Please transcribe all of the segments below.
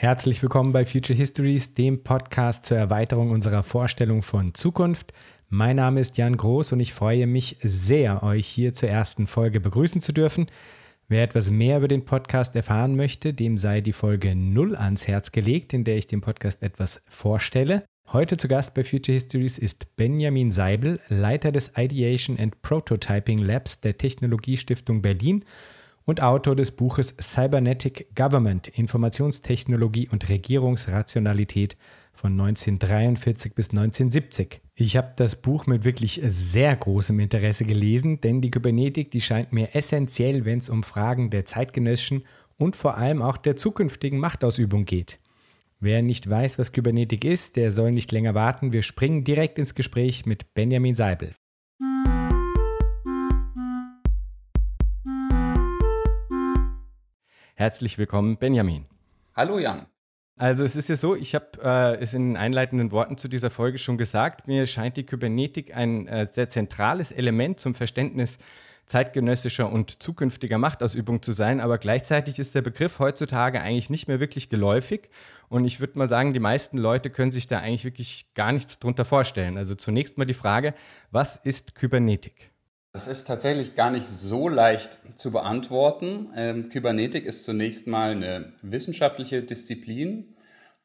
Herzlich willkommen bei Future Histories, dem Podcast zur Erweiterung unserer Vorstellung von Zukunft. Mein Name ist Jan Groß und ich freue mich sehr, euch hier zur ersten Folge begrüßen zu dürfen. Wer etwas mehr über den Podcast erfahren möchte, dem sei die Folge 0 ans Herz gelegt, in der ich den Podcast etwas vorstelle. Heute zu Gast bei Future Histories ist Benjamin Seibel, Leiter des Ideation and Prototyping Labs der Technologiestiftung Berlin und Autor des Buches Cybernetic Government, Informationstechnologie und Regierungsrationalität von 1943 bis 1970. Ich habe das Buch mit wirklich sehr großem Interesse gelesen, denn die Kybernetik, die scheint mir essentiell, wenn es um Fragen der zeitgenössischen und vor allem auch der zukünftigen Machtausübung geht. Wer nicht weiß, was Kybernetik ist, der soll nicht länger warten. Wir springen direkt ins Gespräch mit Benjamin Seibel. Herzlich willkommen, Benjamin. Hallo Jan. Also es ist ja so, ich habe äh, es in den einleitenden Worten zu dieser Folge schon gesagt, mir scheint die Kybernetik ein äh, sehr zentrales Element zum Verständnis zeitgenössischer und zukünftiger Machtausübung zu sein, aber gleichzeitig ist der Begriff heutzutage eigentlich nicht mehr wirklich geläufig und ich würde mal sagen, die meisten Leute können sich da eigentlich wirklich gar nichts drunter vorstellen. Also zunächst mal die Frage, was ist Kybernetik? Das ist tatsächlich gar nicht so leicht zu beantworten. Ähm, Kybernetik ist zunächst mal eine wissenschaftliche Disziplin,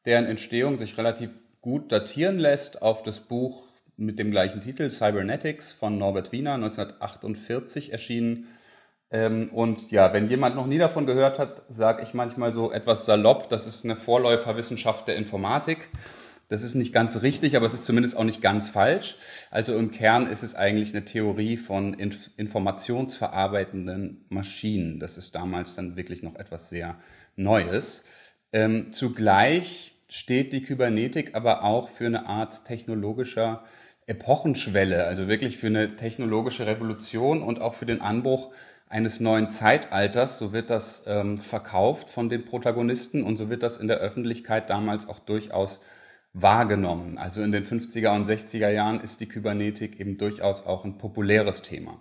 deren Entstehung sich relativ gut datieren lässt auf das Buch mit dem gleichen Titel Cybernetics von Norbert Wiener 1948 erschienen. Ähm, und ja, wenn jemand noch nie davon gehört hat, sage ich manchmal so etwas salopp, das ist eine Vorläuferwissenschaft der Informatik. Das ist nicht ganz richtig, aber es ist zumindest auch nicht ganz falsch. Also im Kern ist es eigentlich eine Theorie von inf informationsverarbeitenden Maschinen. Das ist damals dann wirklich noch etwas sehr Neues. Ähm, zugleich steht die Kybernetik aber auch für eine Art technologischer Epochenschwelle, also wirklich für eine technologische Revolution und auch für den Anbruch eines neuen Zeitalters. So wird das ähm, verkauft von den Protagonisten und so wird das in der Öffentlichkeit damals auch durchaus wahrgenommen. Also in den 50er und 60er Jahren ist die Kybernetik eben durchaus auch ein populäres Thema.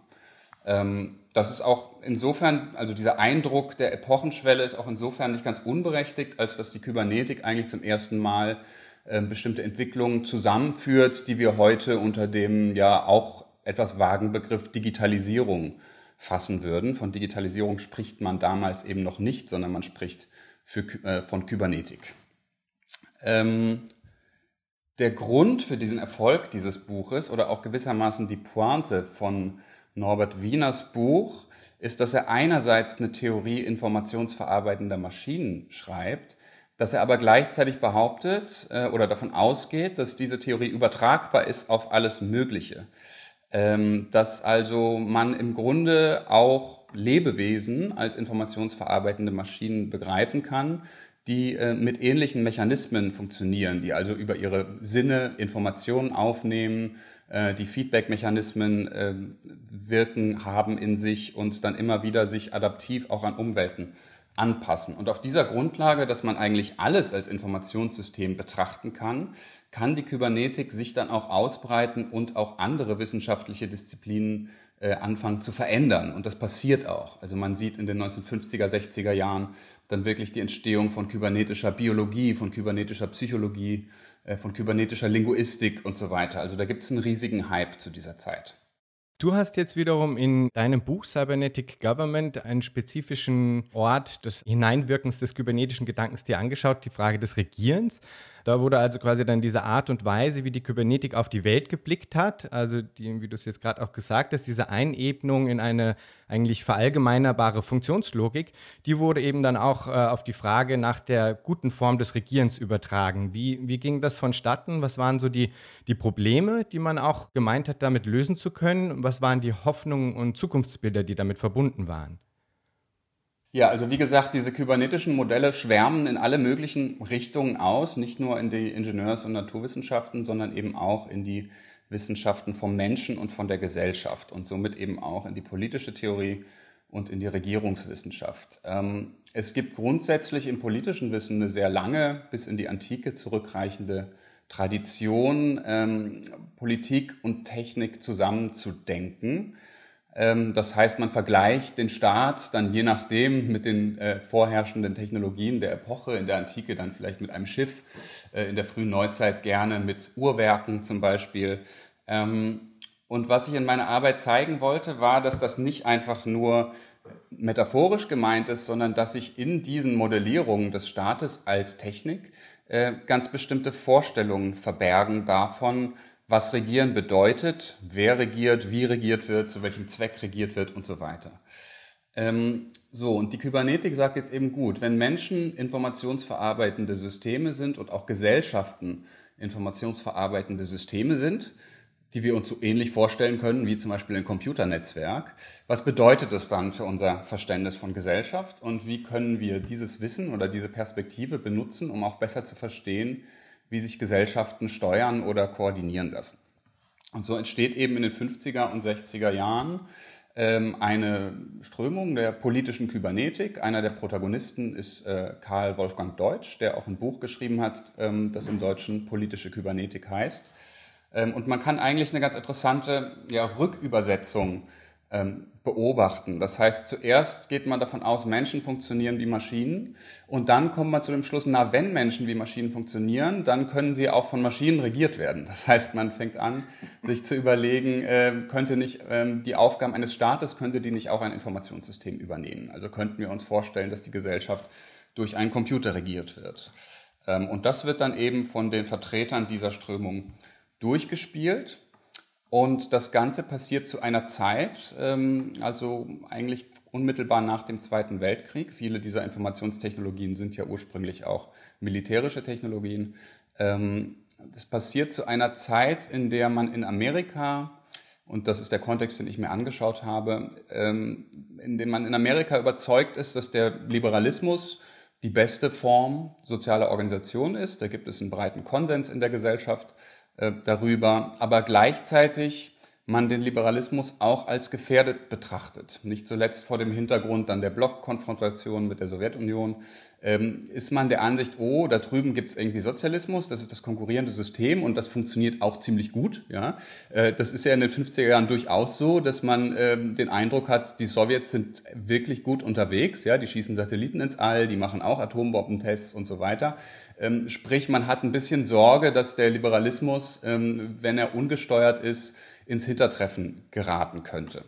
Ähm, das ist auch insofern, also dieser Eindruck der Epochenschwelle ist auch insofern nicht ganz unberechtigt, als dass die Kybernetik eigentlich zum ersten Mal äh, bestimmte Entwicklungen zusammenführt, die wir heute unter dem ja auch etwas vagen Begriff Digitalisierung fassen würden. Von Digitalisierung spricht man damals eben noch nicht, sondern man spricht für, äh, von Kybernetik. Ähm, der Grund für diesen Erfolg dieses Buches oder auch gewissermaßen die Pointe von Norbert Wieners Buch ist, dass er einerseits eine Theorie informationsverarbeitender Maschinen schreibt, dass er aber gleichzeitig behauptet äh, oder davon ausgeht, dass diese Theorie übertragbar ist auf alles Mögliche. Ähm, dass also man im Grunde auch Lebewesen als informationsverarbeitende Maschinen begreifen kann, die äh, mit ähnlichen Mechanismen funktionieren, die also über ihre Sinne Informationen aufnehmen, äh, die Feedback-Mechanismen äh, wirken, haben in sich und dann immer wieder sich adaptiv auch an Umwelten anpassen. Und auf dieser Grundlage, dass man eigentlich alles als Informationssystem betrachten kann, kann die Kybernetik sich dann auch ausbreiten und auch andere wissenschaftliche Disziplinen anfangen zu verändern. Und das passiert auch. Also man sieht in den 1950er, 60er Jahren dann wirklich die Entstehung von kybernetischer Biologie, von kybernetischer Psychologie, äh, von kybernetischer Linguistik und so weiter. Also da gibt es einen riesigen Hype zu dieser Zeit. Du hast jetzt wiederum in deinem Buch Cybernetic Government einen spezifischen Ort des Hineinwirkens des kybernetischen Gedankens dir angeschaut, die Frage des Regierens. Da wurde also quasi dann diese Art und Weise, wie die Kybernetik auf die Welt geblickt hat, also die, wie du es jetzt gerade auch gesagt hast, diese Einebnung in eine eigentlich verallgemeinerbare Funktionslogik, die wurde eben dann auch äh, auf die Frage nach der guten Form des Regierens übertragen. Wie, wie ging das vonstatten? Was waren so die, die Probleme, die man auch gemeint hat, damit lösen zu können? Was waren die Hoffnungen und Zukunftsbilder, die damit verbunden waren? Ja, also wie gesagt, diese kybernetischen Modelle schwärmen in alle möglichen Richtungen aus, nicht nur in die Ingenieurs- und Naturwissenschaften, sondern eben auch in die Wissenschaften vom Menschen und von der Gesellschaft und somit eben auch in die politische Theorie und in die Regierungswissenschaft. Ähm, es gibt grundsätzlich im politischen Wissen eine sehr lange, bis in die Antike zurückreichende Tradition, ähm, Politik und Technik zusammenzudenken. Ähm, das heißt, man vergleicht den Staat dann je nachdem mit den äh, vorherrschenden Technologien der Epoche, in der Antike dann vielleicht mit einem Schiff, äh, in der frühen Neuzeit gerne mit Uhrwerken zum Beispiel. Ähm, und was ich in meiner Arbeit zeigen wollte, war, dass das nicht einfach nur metaphorisch gemeint ist, sondern dass sich in diesen Modellierungen des Staates als Technik äh, ganz bestimmte Vorstellungen verbergen davon, was Regieren bedeutet, wer regiert, wie regiert wird, zu welchem Zweck regiert wird und so weiter. Ähm, so, und die Kybernetik sagt jetzt eben gut, wenn Menschen informationsverarbeitende Systeme sind und auch Gesellschaften informationsverarbeitende Systeme sind, die wir uns so ähnlich vorstellen können wie zum Beispiel ein Computernetzwerk. Was bedeutet das dann für unser Verständnis von Gesellschaft und wie können wir dieses Wissen oder diese Perspektive benutzen, um auch besser zu verstehen, wie sich Gesellschaften steuern oder koordinieren lassen? Und so entsteht eben in den 50er und 60er Jahren ähm, eine Strömung der politischen Kybernetik. Einer der Protagonisten ist äh, Karl Wolfgang Deutsch, der auch ein Buch geschrieben hat, ähm, das im Deutschen politische Kybernetik heißt. Ähm, und man kann eigentlich eine ganz interessante ja, Rückübersetzung beobachten. Das heißt, zuerst geht man davon aus, Menschen funktionieren wie Maschinen und dann kommt man zu dem Schluss, na, wenn Menschen wie Maschinen funktionieren, dann können sie auch von Maschinen regiert werden. Das heißt, man fängt an, sich zu überlegen, äh, könnte nicht äh, die Aufgaben eines Staates, könnte die nicht auch ein Informationssystem übernehmen? Also könnten wir uns vorstellen, dass die Gesellschaft durch einen Computer regiert wird. Ähm, und das wird dann eben von den Vertretern dieser Strömung durchgespielt. Und das Ganze passiert zu einer Zeit, ähm, also eigentlich unmittelbar nach dem Zweiten Weltkrieg. Viele dieser Informationstechnologien sind ja ursprünglich auch militärische Technologien. Ähm, das passiert zu einer Zeit, in der man in Amerika, und das ist der Kontext, den ich mir angeschaut habe, ähm, in dem man in Amerika überzeugt ist, dass der Liberalismus die beste Form sozialer Organisation ist. Da gibt es einen breiten Konsens in der Gesellschaft. Äh, darüber, aber gleichzeitig man den Liberalismus auch als gefährdet betrachtet. Nicht zuletzt vor dem Hintergrund dann der Blockkonfrontation mit der Sowjetunion ähm, ist man der Ansicht, oh, da drüben gibt's irgendwie Sozialismus, das ist das konkurrierende System und das funktioniert auch ziemlich gut. Ja, äh, Das ist ja in den 50er Jahren durchaus so, dass man ähm, den Eindruck hat, die Sowjets sind wirklich gut unterwegs. Ja, Die schießen Satelliten ins All, die machen auch Atombombentests und so weiter. Ähm, sprich, man hat ein bisschen Sorge, dass der Liberalismus, ähm, wenn er ungesteuert ist, ins Hintertreffen geraten könnte.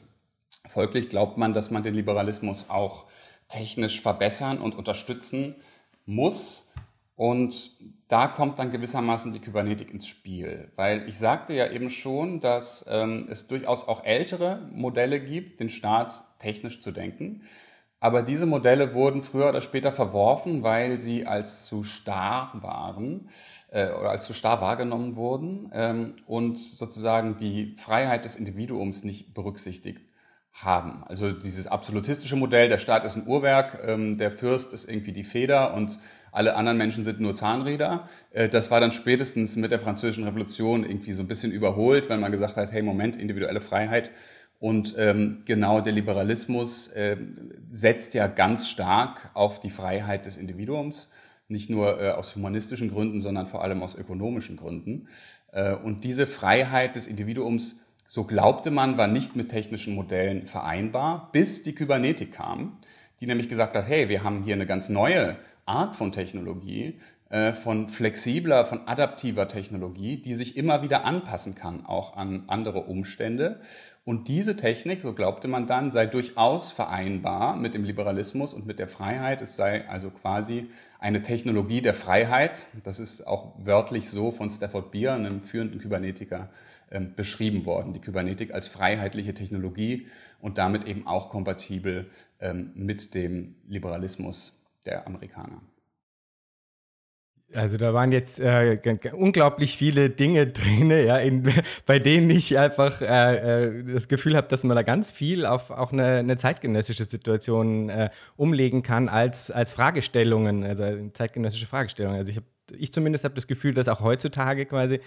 Folglich glaubt man, dass man den Liberalismus auch technisch verbessern und unterstützen muss. Und da kommt dann gewissermaßen die Kybernetik ins Spiel, weil ich sagte ja eben schon, dass ähm, es durchaus auch ältere Modelle gibt, den Staat technisch zu denken. Aber diese Modelle wurden früher oder später verworfen, weil sie als zu starr waren äh, oder als zu starr wahrgenommen wurden ähm, und sozusagen die Freiheit des Individuums nicht berücksichtigt haben. Also dieses absolutistische Modell, der Staat ist ein Uhrwerk, ähm, der Fürst ist irgendwie die Feder und alle anderen Menschen sind nur Zahnräder. Äh, das war dann spätestens mit der Französischen Revolution irgendwie so ein bisschen überholt, weil man gesagt hat, hey Moment, individuelle Freiheit und ähm, genau der Liberalismus äh, setzt ja ganz stark auf die Freiheit des Individuums, nicht nur äh, aus humanistischen Gründen, sondern vor allem aus ökonomischen Gründen. Äh, und diese Freiheit des Individuums, so glaubte man, war nicht mit technischen Modellen vereinbar, bis die Kybernetik kam, die nämlich gesagt hat, hey, wir haben hier eine ganz neue Art von Technologie, äh, von flexibler, von adaptiver Technologie, die sich immer wieder anpassen kann, auch an andere Umstände. Und diese Technik, so glaubte man dann, sei durchaus vereinbar mit dem Liberalismus und mit der Freiheit. Es sei also quasi eine Technologie der Freiheit. Das ist auch wörtlich so von Stafford Beer, einem führenden Kybernetiker, ähm, beschrieben worden. Die Kybernetik als freiheitliche Technologie und damit eben auch kompatibel ähm, mit dem Liberalismus der Amerikaner. Also da waren jetzt äh, unglaublich viele Dinge drin, ja, in, bei denen ich einfach äh, äh, das Gefühl habe, dass man da ganz viel auf auch eine, eine zeitgenössische Situation äh, umlegen kann als, als Fragestellungen, also zeitgenössische Fragestellungen. Also ich habe ich zumindest habe das Gefühl, dass auch heutzutage quasi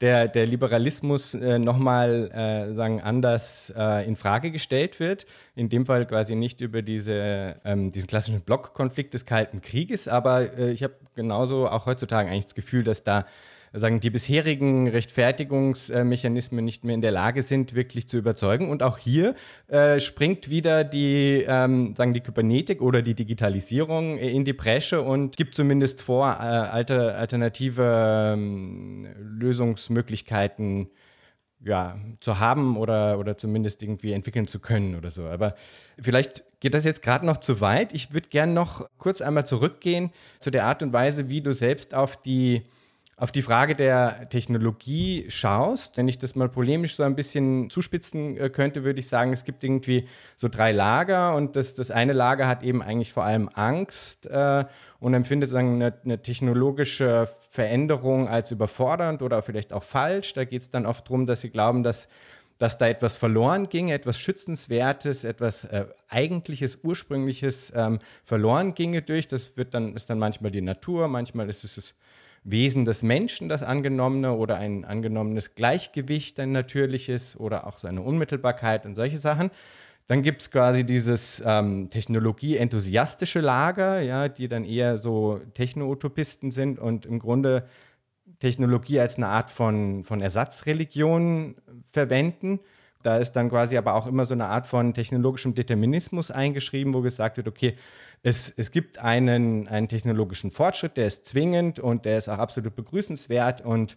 der, der Liberalismus äh, nochmal äh, sagen, anders äh, in Frage gestellt wird. In dem Fall quasi nicht über diese, ähm, diesen klassischen Blockkonflikt des Kalten Krieges, aber äh, ich habe genauso auch heutzutage eigentlich das Gefühl, dass da sagen, die bisherigen Rechtfertigungsmechanismen nicht mehr in der Lage sind, wirklich zu überzeugen. Und auch hier äh, springt wieder die, ähm, sagen die Kybernetik oder die Digitalisierung in die Bresche und gibt zumindest vor, äh, alte, alternative ähm, Lösungsmöglichkeiten ja, zu haben oder, oder zumindest irgendwie entwickeln zu können oder so. Aber vielleicht geht das jetzt gerade noch zu weit. Ich würde gerne noch kurz einmal zurückgehen zu der Art und Weise, wie du selbst auf die auf die Frage der Technologie schaust, wenn ich das mal polemisch so ein bisschen zuspitzen äh, könnte, würde ich sagen, es gibt irgendwie so drei Lager und das, das eine Lager hat eben eigentlich vor allem Angst äh, und empfindet sagen, eine, eine, technologische Veränderung als überfordernd oder vielleicht auch falsch. Da geht es dann oft darum, dass sie glauben, dass dass da etwas verloren ging, etwas Schützenswertes, etwas äh, Eigentliches, Ursprüngliches ähm, verloren ginge durch. Das wird dann, ist dann manchmal die Natur, manchmal ist es Wesen des Menschen, das angenommene oder ein angenommenes Gleichgewicht, ein natürliches oder auch seine Unmittelbarkeit und solche Sachen. Dann gibt es quasi dieses ähm, technologie-enthusiastische Lager, ja, die dann eher so Techno-Utopisten sind und im Grunde Technologie als eine Art von, von Ersatzreligion verwenden. Da ist dann quasi aber auch immer so eine Art von technologischem Determinismus eingeschrieben, wo gesagt wird, okay, es, es gibt einen, einen technologischen Fortschritt, der ist zwingend und der ist auch absolut begrüßenswert und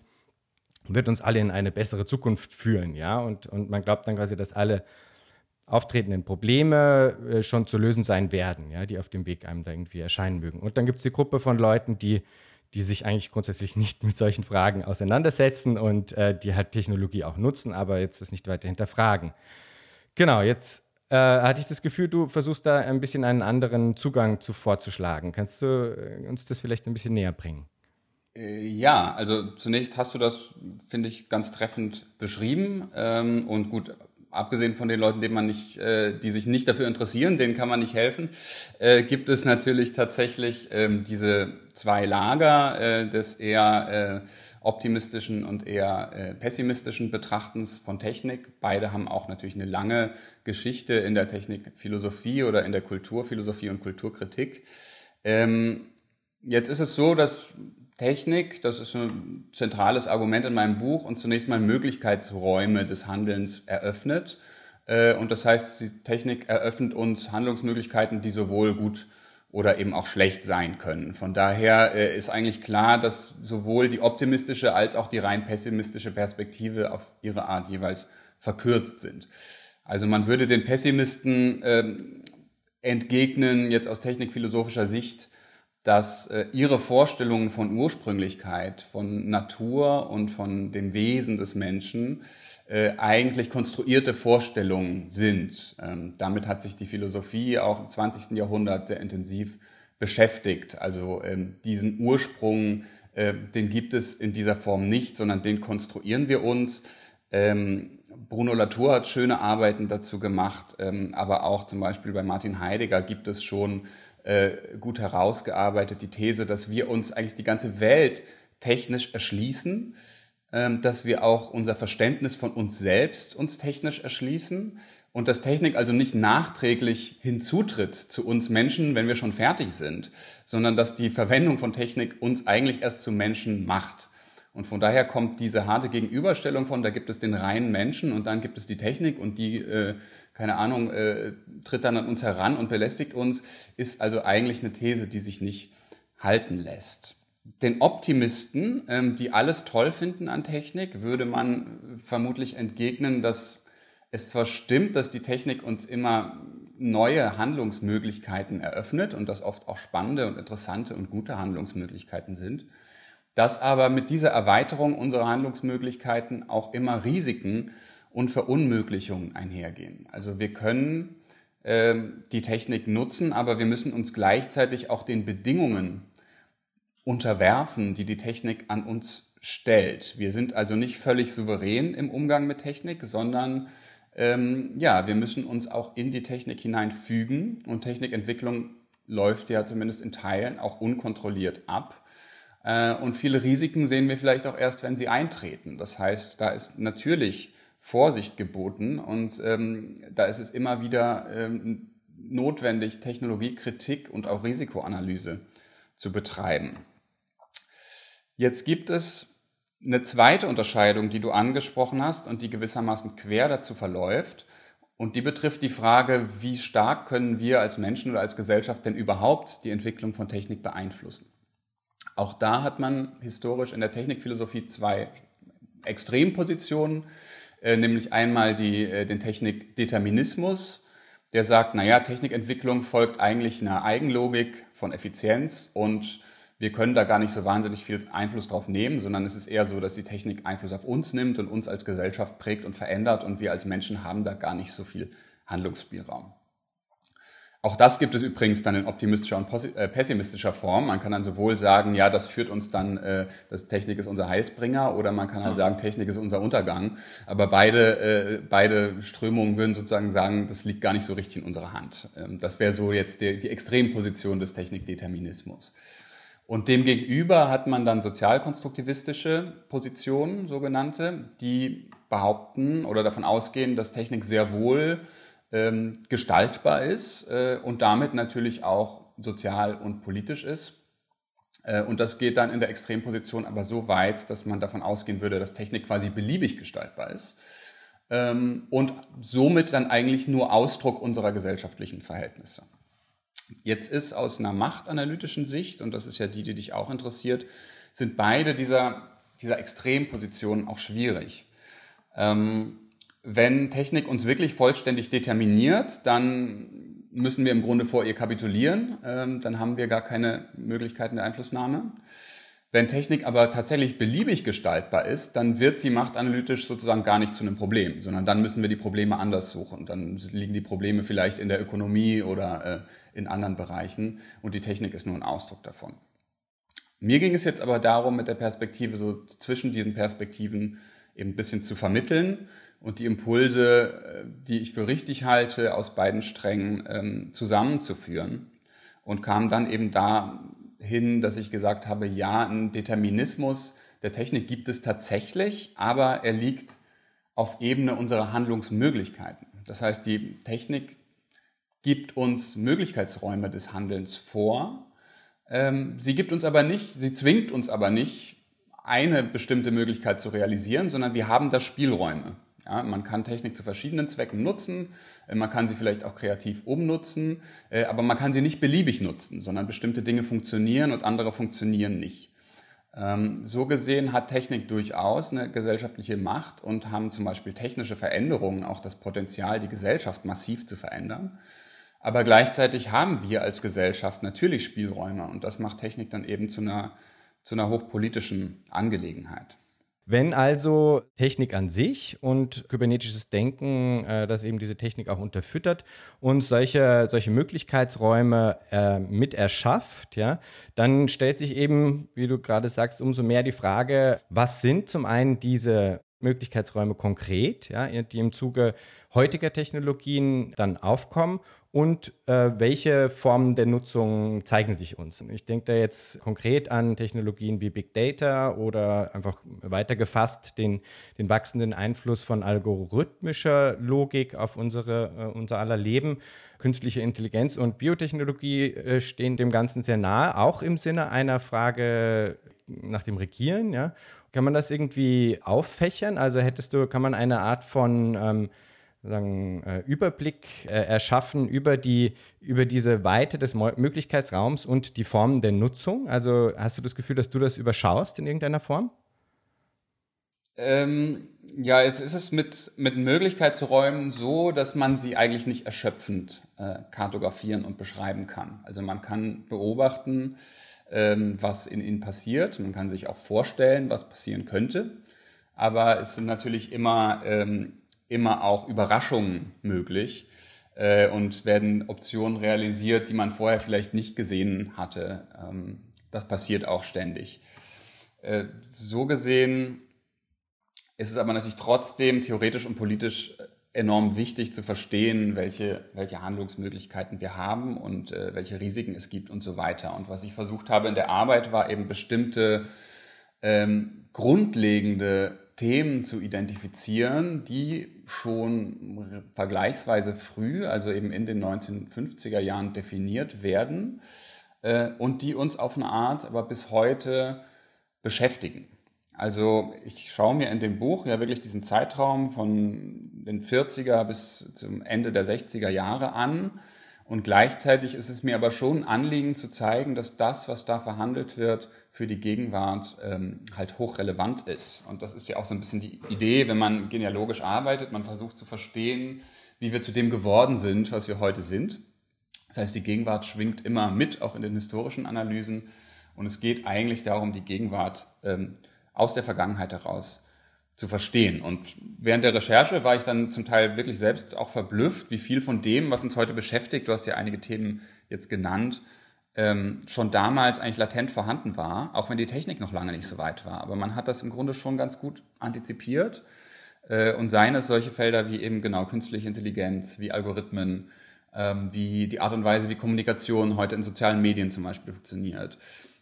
wird uns alle in eine bessere Zukunft führen. Ja? Und, und man glaubt dann quasi, dass alle auftretenden Probleme äh, schon zu lösen sein werden, ja, die auf dem Weg einem da irgendwie erscheinen mögen. Und dann gibt es die Gruppe von Leuten, die, die sich eigentlich grundsätzlich nicht mit solchen Fragen auseinandersetzen und äh, die halt Technologie auch nutzen, aber jetzt das nicht weiter hinterfragen. Genau, jetzt äh, hatte ich das Gefühl, du versuchst da ein bisschen einen anderen Zugang zu vorzuschlagen. Kannst du äh, uns das vielleicht ein bisschen näher bringen? Äh, ja, also zunächst hast du das, finde ich, ganz treffend beschrieben. Ähm, und gut, abgesehen von den Leuten, denen man nicht, äh, die sich nicht dafür interessieren, denen kann man nicht helfen, äh, gibt es natürlich tatsächlich ähm, diese zwei Lager äh, des eher äh, optimistischen und eher äh, pessimistischen Betrachtens von Technik. Beide haben auch natürlich eine lange Geschichte in der Technikphilosophie oder in der Kulturphilosophie und Kulturkritik. Ähm, jetzt ist es so, dass Technik, das ist ein zentrales Argument in meinem Buch, und zunächst mal Möglichkeitsräume des Handelns eröffnet. Äh, und das heißt, die Technik eröffnet uns Handlungsmöglichkeiten, die sowohl gut oder eben auch schlecht sein können. Von daher äh, ist eigentlich klar, dass sowohl die optimistische als auch die rein pessimistische Perspektive auf ihre Art jeweils verkürzt sind. Also man würde den Pessimisten ähm, entgegnen, jetzt aus technikphilosophischer Sicht, dass äh, ihre Vorstellungen von Ursprünglichkeit, von Natur und von dem Wesen des Menschen äh, eigentlich konstruierte Vorstellungen sind. Ähm, damit hat sich die Philosophie auch im 20. Jahrhundert sehr intensiv beschäftigt. Also ähm, diesen Ursprung, äh, den gibt es in dieser Form nicht, sondern den konstruieren wir uns. Ähm, Bruno Latour hat schöne Arbeiten dazu gemacht, ähm, aber auch zum Beispiel bei Martin Heidegger gibt es schon äh, gut herausgearbeitet die These, dass wir uns eigentlich die ganze Welt technisch erschließen ähm, dass wir auch unser Verständnis von uns selbst uns technisch erschließen und dass Technik also nicht nachträglich hinzutritt zu uns Menschen, wenn wir schon fertig sind, sondern dass die Verwendung von Technik uns eigentlich erst zu Menschen macht. Und von daher kommt diese harte Gegenüberstellung von, da gibt es den reinen Menschen und dann gibt es die Technik und die, äh, keine Ahnung, äh, tritt dann an uns heran und belästigt uns, ist also eigentlich eine These, die sich nicht halten lässt. Den Optimisten, ähm, die alles toll finden an Technik, würde man vermutlich entgegnen, dass es zwar stimmt, dass die Technik uns immer neue Handlungsmöglichkeiten eröffnet und das oft auch spannende und interessante und gute Handlungsmöglichkeiten sind, dass aber mit dieser Erweiterung unserer Handlungsmöglichkeiten auch immer Risiken und Verunmöglichungen einhergehen. Also wir können äh, die Technik nutzen, aber wir müssen uns gleichzeitig auch den Bedingungen unterwerfen, die die Technik an uns stellt. Wir sind also nicht völlig souverän im Umgang mit Technik, sondern ähm, ja, wir müssen uns auch in die Technik hineinfügen und Technikentwicklung läuft ja zumindest in Teilen auch unkontrolliert ab. Äh, und viele Risiken sehen wir vielleicht auch erst, wenn sie eintreten. Das heißt, da ist natürlich Vorsicht geboten und ähm, da ist es immer wieder ähm, notwendig, Technologiekritik und auch Risikoanalyse zu betreiben. Jetzt gibt es Eine zweite Unterscheidung, die du angesprochen hast und die gewissermaßen quer dazu verläuft, und die betrifft die Frage, wie stark können wir als Menschen oder als Gesellschaft denn überhaupt die Entwicklung von Technik beeinflussen. Auch da hat man historisch in der Technikphilosophie zwei Extrempositionen, äh, nämlich einmal die, äh, den Technikdeterminismus, der sagt, naja, Technikentwicklung folgt eigentlich einer Eigenlogik von Effizienz und wir können da gar nicht so wahnsinnig viel Einfluss drauf nehmen, sondern es ist eher so, dass die Technik Einfluss auf uns nimmt und uns als Gesellschaft prägt und verändert und wir als Menschen haben da gar nicht so viel Handlungsspielraum. Auch das gibt es übrigens dann in optimistischer und äh, pessimistischer Form. Man kann dann sowohl sagen, ja, das führt uns dann, äh, das Technik ist unser Heilsbringer, oder man kann halt sagen, Technik ist unser Untergang. Aber beide, äh, beide Strömungen würden sozusagen sagen, das liegt gar nicht so richtig in unserer Hand. Ähm, das wäre so jetzt die, die Extremposition des Technikdeterminismus. Und demgegenüber hat man dann sozialkonstruktivistische Positionen, sogenannte, die behaupten oder davon ausgehen, dass Technik sehr wohl ähm, gestaltbar ist äh, und damit natürlich auch sozial und politisch ist. Äh, und das geht dann in der Extremposition aber so weit, dass man davon ausgehen würde, dass Technik quasi beliebig gestaltbar ist ähm, und somit dann eigentlich nur Ausdruck unserer gesellschaftlichen Verhältnisse. Jetzt ist aus einer machtanalytischen Sicht, und das ist ja die, die dich auch interessiert, sind beide dieser, dieser Extrempositionen auch schwierig. Ähm, wenn Technik uns wirklich vollständig determiniert, dann müssen wir im Grunde vor ihr kapitulieren, ähm, dann haben wir gar keine Möglichkeiten der Einflussnahme. Wenn Technik aber tatsächlich beliebig gestaltbar ist, dann wird sie machtanalytisch sozusagen gar nicht zu einem Problem, sondern dann müssen wir die Probleme anders suchen. Dann liegen die Probleme vielleicht in der Ökonomie oder äh, in anderen Bereichen und die Technik ist nur ein Ausdruck davon. Mir ging es jetzt aber darum, mit der Perspektive so zwischen diesen Perspektiven eben ein bisschen zu vermitteln und die Impulse, äh, die ich für richtig halte, aus beiden Strängen ähm, zusammenzuführen und kam dann eben da hin, dass ich gesagt habe, ja, ein Determinismus der Technik gibt es tatsächlich, aber er liegt auf Ebene unserer Handlungsmöglichkeiten. Das heißt, die Technik gibt uns Möglichkeitsräume des Handelns vor. Ähm, sie gibt uns aber nicht, sie zwingt uns aber nicht, eine bestimmte Möglichkeit zu realisieren, sondern wir haben da Spielräume. Ja, man kann Technik zu verschiedenen Zwecken nutzen, äh, man kann sie vielleicht auch kreativ umnutzen, äh, aber man kann sie nicht beliebig nutzen, sondern bestimmte Dinge funktionieren und andere funktionieren nicht. Ähm, so gesehen hat Technik durchaus eine gesellschaftliche Macht und haben zum Beispiel technische Veränderungen auch das Potenzial, die Gesellschaft massiv zu verändern. Aber gleichzeitig haben wir als Gesellschaft natürlich Spielräume und das macht Technik dann eben zu einer, zu einer hochpolitischen Angelegenheit. Wenn also Technik an sich und kybernetisches Denken, äh, das eben diese Technik auch unterfüttert und solche, solche Möglichkeitsräume äh, mit erschafft, ja, dann stellt sich eben, wie du gerade sagst, umso mehr die Frage, was sind zum einen diese Möglichkeitsräume konkret, ja, die im Zuge heutiger Technologien dann aufkommen und äh, welche Formen der Nutzung zeigen sich uns. Ich denke da jetzt konkret an Technologien wie Big Data oder einfach weitergefasst den, den wachsenden Einfluss von algorithmischer Logik auf unsere, äh, unser aller Leben. Künstliche Intelligenz und Biotechnologie äh, stehen dem Ganzen sehr nahe, auch im Sinne einer Frage nach dem Regieren. Ja. Kann man das irgendwie auffächern? Also hättest du, kann man eine Art von ähm, sagen, äh, Überblick äh, erschaffen über, die, über diese Weite des Möglichkeitsraums und die Formen der Nutzung? Also hast du das Gefühl, dass du das überschaust in irgendeiner Form? Ähm, ja, jetzt ist es mit, mit Möglichkeitsräumen so, dass man sie eigentlich nicht erschöpfend äh, kartografieren und beschreiben kann. Also man kann beobachten, ähm, was in ihnen passiert. Man kann sich auch vorstellen, was passieren könnte. Aber es sind natürlich immer ähm, immer auch Überraschungen möglich äh, und werden Optionen realisiert, die man vorher vielleicht nicht gesehen hatte. Ähm, das passiert auch ständig. Äh, so gesehen ist es aber natürlich trotzdem theoretisch und politisch enorm wichtig zu verstehen, welche, welche Handlungsmöglichkeiten wir haben und äh, welche Risiken es gibt und so weiter. Und was ich versucht habe in der Arbeit war eben bestimmte ähm, grundlegende Themen zu identifizieren, die schon vergleichsweise früh, also eben in den 1950er Jahren definiert werden äh, und die uns auf eine Art aber bis heute beschäftigen. Also ich schaue mir in dem Buch ja wirklich diesen Zeitraum von den 40er bis zum Ende der 60er Jahre an. Und gleichzeitig ist es mir aber schon ein Anliegen zu zeigen, dass das, was da verhandelt wird, für die Gegenwart ähm, halt hochrelevant ist. Und das ist ja auch so ein bisschen die Idee, wenn man genealogisch arbeitet, man versucht zu verstehen, wie wir zu dem geworden sind, was wir heute sind. Das heißt, die Gegenwart schwingt immer mit, auch in den historischen Analysen. Und es geht eigentlich darum, die Gegenwart ähm, aus der Vergangenheit heraus zu verstehen. Und während der Recherche war ich dann zum Teil wirklich selbst auch verblüfft, wie viel von dem, was uns heute beschäftigt, du hast ja einige Themen jetzt genannt, ähm, schon damals eigentlich latent vorhanden war, auch wenn die Technik noch lange nicht so weit war. Aber man hat das im Grunde schon ganz gut antizipiert. Äh, und seien es solche Felder wie eben genau künstliche Intelligenz, wie Algorithmen, ähm, wie die Art und Weise, wie Kommunikation heute in sozialen Medien zum Beispiel funktioniert.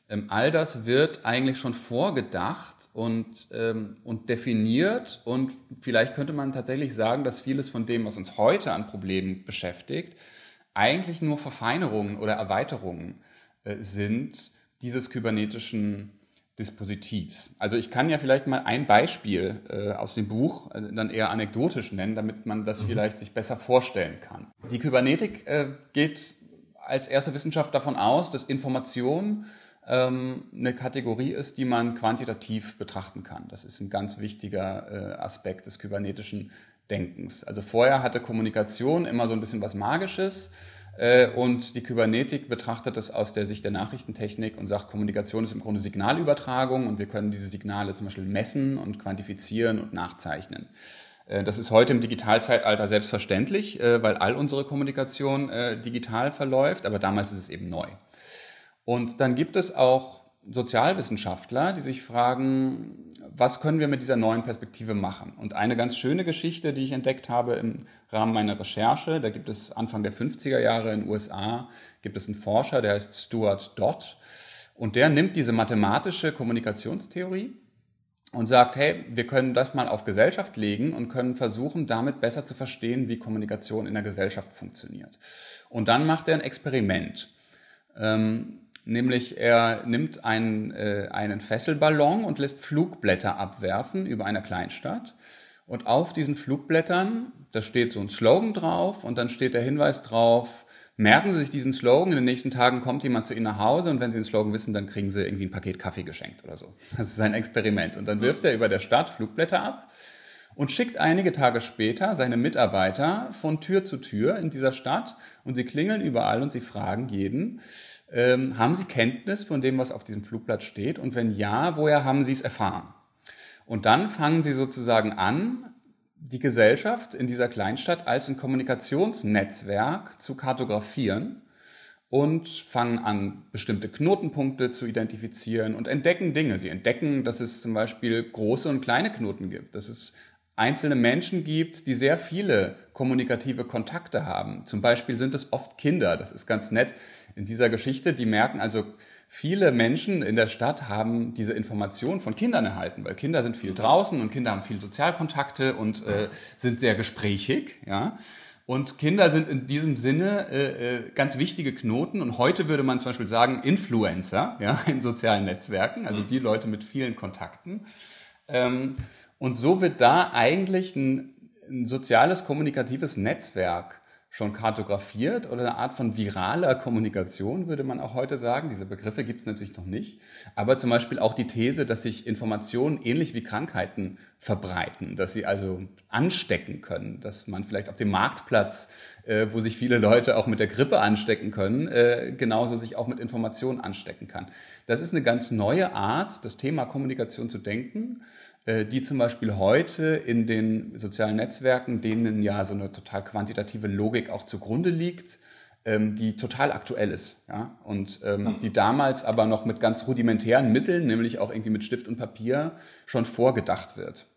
Ähm, all das wird eigentlich schon vorgedacht und, ähm, und definiert und vielleicht könnte man tatsächlich sagen, dass vieles von dem, was uns heute an Problemen beschäftigt, eigentlich nur Verfeinerungen oder Erweiterungen äh, sind dieses kybernetischen Dispositivs. Also ich kann ja vielleicht mal ein Beispiel äh, aus dem Buch äh, dann eher anekdotisch nennen, damit man das mhm. vielleicht sich besser vorstellen kann. Die Kybernetik äh, geht als erste Wissenschaft davon aus, dass Information ähm, eine Kategorie ist, die man quantitativ betrachten kann. Das ist ein ganz wichtiger äh, Aspekt des kybernetischen Denkens. Also vorher hatte Kommunikation immer so ein bisschen was Magisches äh, und die Kybernetik betrachtet es aus der Sicht der Nachrichtentechnik und sagt, Kommunikation ist im Grunde Signalübertragung und wir können diese Signale zum Beispiel messen und quantifizieren und nachzeichnen. Äh, das ist heute im Digitalzeitalter selbstverständlich, äh, weil all unsere Kommunikation äh, digital verläuft, aber damals ist es eben neu. Und dann gibt es auch Sozialwissenschaftler, die sich fragen, was können wir mit dieser neuen Perspektive machen? Und eine ganz schöne Geschichte, die ich entdeckt habe im Rahmen meiner Recherche, da gibt es Anfang der 50er Jahre in den USA, gibt es einen Forscher, der heißt Stuart Dodd. Und der nimmt diese mathematische Kommunikationstheorie und sagt, hey, wir können das mal auf Gesellschaft legen und können versuchen, damit besser zu verstehen, wie Kommunikation in der Gesellschaft funktioniert. Und dann macht er ein Experiment. Ähm, Nämlich er nimmt einen, äh, einen Fesselballon und lässt Flugblätter abwerfen über einer Kleinstadt. Und auf diesen Flugblättern, da steht so ein Slogan drauf und dann steht der Hinweis drauf, merken Sie sich diesen Slogan, in den nächsten Tagen kommt jemand zu Ihnen nach Hause und wenn Sie den Slogan wissen, dann kriegen Sie irgendwie ein Paket Kaffee geschenkt oder so. Das ist ein Experiment. Und dann wirft er über der Stadt Flugblätter ab und schickt einige Tage später seine Mitarbeiter von Tür zu Tür in dieser Stadt und sie klingeln überall und sie fragen jeden, ähm, haben Sie Kenntnis von dem, was auf diesem Flugblatt steht? Und wenn ja, woher haben Sie es erfahren? Und dann fangen Sie sozusagen an, die Gesellschaft in dieser Kleinstadt als ein Kommunikationsnetzwerk zu kartografieren und fangen an, bestimmte Knotenpunkte zu identifizieren und entdecken Dinge. Sie entdecken, dass es zum Beispiel große und kleine Knoten gibt, dass es einzelne Menschen gibt, die sehr viele kommunikative Kontakte haben. Zum Beispiel sind es oft Kinder. Das ist ganz nett in dieser Geschichte. Die merken also, viele Menschen in der Stadt haben diese Information von Kindern erhalten, weil Kinder sind viel draußen und Kinder haben viel Sozialkontakte und äh, sind sehr gesprächig. Ja. Und Kinder sind in diesem Sinne äh, äh, ganz wichtige Knoten. Und heute würde man zum Beispiel sagen Influencer ja, in sozialen Netzwerken, also die Leute mit vielen Kontakten. Ähm, und so wird da eigentlich ein, ein soziales kommunikatives Netzwerk schon kartografiert oder eine Art von viraler Kommunikation, würde man auch heute sagen. Diese Begriffe gibt es natürlich noch nicht. Aber zum Beispiel auch die These, dass sich Informationen ähnlich wie Krankheiten verbreiten, dass sie also anstecken können, dass man vielleicht auf dem Marktplatz, äh, wo sich viele Leute auch mit der Grippe anstecken können, äh, genauso sich auch mit Informationen anstecken kann. Das ist eine ganz neue Art, das Thema Kommunikation zu denken äh, die zum Beispiel heute in den sozialen Netzwerken, denen ja so eine total quantitative Logik auch zugrunde liegt, ähm, die total aktuell ist. Ja? Und ähm, hm. die damals aber noch mit ganz rudimentären Mitteln, nämlich auch irgendwie mit Stift und Papier, schon vorgedacht wird.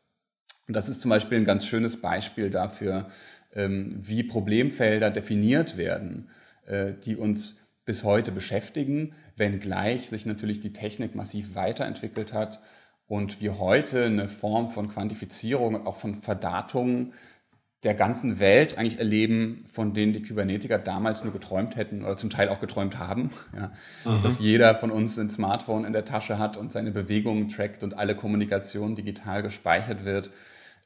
Und das ist zum Beispiel ein ganz schönes Beispiel dafür, wie Problemfelder definiert werden, äh, die uns bis heute beschäftigen, wenngleich sich natürlich die Technik massiv weiterentwickelt hat und wir heute eine Form von Quantifizierung, auch von Verdatung der ganzen Welt eigentlich erleben, von denen die Kybernetiker damals nur geträumt hätten oder zum Teil auch geträumt haben. Ja. Mhm. Dass jeder von uns ein Smartphone in der Tasche hat und seine Bewegungen trackt und alle Kommunikation digital gespeichert wird.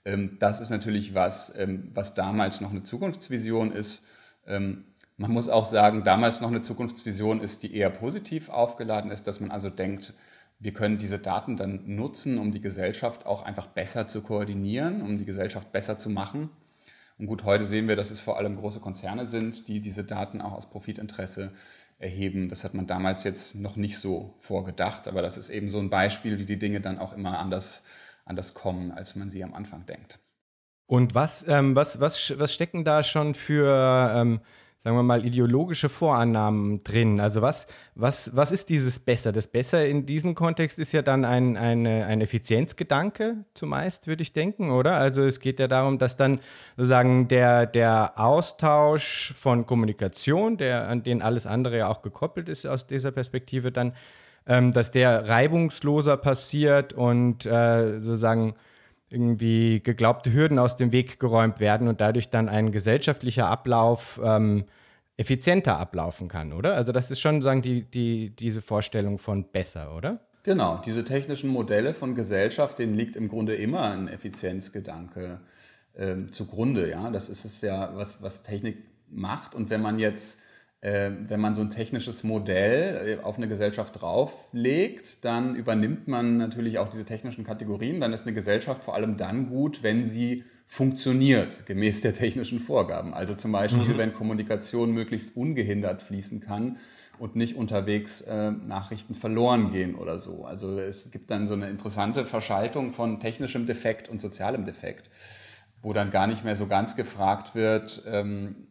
Ähm, das ist natürlich was, ähm, was damals noch eine Zukunftsvision ist. Ähm, man muss auch sagen, damals noch eine Zukunftsvision ist, die eher positiv aufgeladen ist, dass man also denkt, wir können diese Daten dann nutzen, um die Gesellschaft auch einfach besser zu koordinieren, um die Gesellschaft besser zu machen. Und gut, heute sehen wir, dass es vor allem große Konzerne sind, die diese Daten auch aus Profitinteresse erheben. Das hat man damals jetzt noch nicht so vorgedacht, aber das ist eben so ein Beispiel, wie die Dinge dann auch immer anders, anders kommen, als man sie am Anfang denkt. Und was, ähm, was, was, was stecken da schon für ähm, sagen wir mal, ideologische Vorannahmen drin. Also was, was, was ist dieses Besser? Das Besser in diesem Kontext ist ja dann ein, eine, ein Effizienzgedanke zumeist, würde ich denken, oder? Also es geht ja darum, dass dann sozusagen der, der Austausch von Kommunikation, der, an den alles andere ja auch gekoppelt ist aus dieser Perspektive, dann, ähm, dass der reibungsloser passiert und äh, sozusagen irgendwie geglaubte Hürden aus dem Weg geräumt werden und dadurch dann ein gesellschaftlicher Ablauf ähm, effizienter ablaufen kann, oder? Also das ist schon sagen die, die, diese Vorstellung von besser, oder? Genau, diese technischen Modelle von Gesellschaft, denen liegt im Grunde immer ein Effizienzgedanke ähm, zugrunde. Ja, das ist es ja, was, was Technik macht. Und wenn man jetzt wenn man so ein technisches Modell äh, auf eine Gesellschaft drauflegt, dann übernimmt man natürlich auch diese technischen Kategorien. Dann ist eine Gesellschaft vor allem dann gut, wenn sie funktioniert, gemäß der technischen Vorgaben. Also zum Beispiel, mhm. wenn Kommunikation möglichst ungehindert fließen kann und nicht unterwegs äh, Nachrichten verloren gehen oder so. Also es gibt dann so eine interessante Verschaltung von technischem Defekt und sozialem Defekt, wo dann gar nicht mehr so ganz gefragt wird, ähm,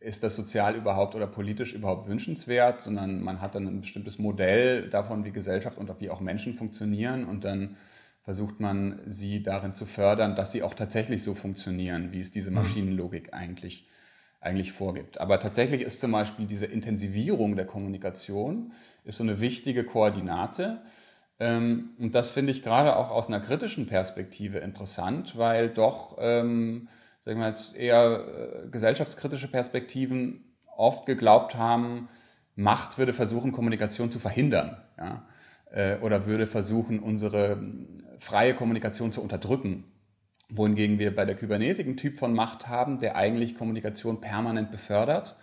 ist das sozial überhaupt oder politisch überhaupt wünschenswert, sondern man hat dann ein bestimmtes Modell davon, wie Gesellschaft und wie auch Menschen funktionieren und dann versucht man sie darin zu fördern, dass sie auch tatsächlich so funktionieren, wie es diese mhm. Maschinenlogik eigentlich, eigentlich vorgibt. Aber tatsächlich ist zum Beispiel diese Intensivierung der Kommunikation ist so eine wichtige Koordinate. Ähm, und das finde ich gerade auch aus einer kritischen Perspektive interessant, weil doch ähm, sagen wir jetzt eher äh, gesellschaftskritische Perspektiven oft geglaubt haben, Macht würde versuchen, Kommunikation zu verhindern ja? Äh, oder würde versuchen, unsere hm, freie Kommunikation zu unterdrücken. Wohingegen wir bei der Kybernetik einen Typ von Macht haben, der eigentlich Kommunikation permanent befördert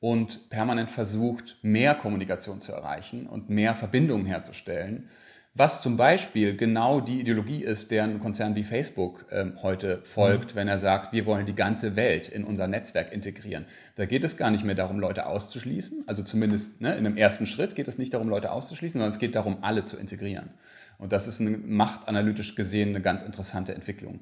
und permanent versucht, mehr Kommunikation zu erreichen und mehr Verbindungen herzustellen was zum Beispiel genau die Ideologie ist, der ein Konzern wie Facebook ähm, heute folgt, mhm. wenn er sagt, wir wollen die ganze Welt in unser Netzwerk integrieren. Da geht es gar nicht mehr darum, Leute auszuschließen. Also zumindest ne, in einem ersten Schritt geht es nicht darum, Leute auszuschließen, sondern es geht darum, alle zu integrieren. Und das ist eine, machtanalytisch gesehen eine ganz interessante Entwicklung.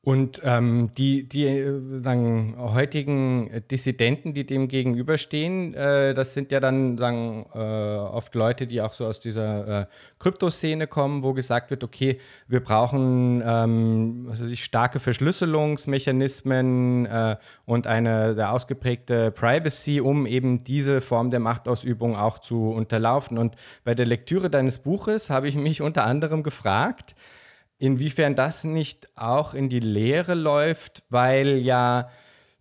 Und ähm, die, die äh, sagen, heutigen Dissidenten, die dem gegenüberstehen, äh, das sind ja dann sagen, äh, oft Leute, die auch so aus dieser äh, Kryptoszene kommen, wo gesagt wird, okay, wir brauchen ähm, ich, starke Verschlüsselungsmechanismen äh, und eine der ausgeprägte Privacy, um eben diese Form der Machtausübung auch zu unterlaufen. Und bei der Lektüre deines Buches habe ich mich unter anderem gefragt, Inwiefern das nicht auch in die Lehre läuft, weil ja,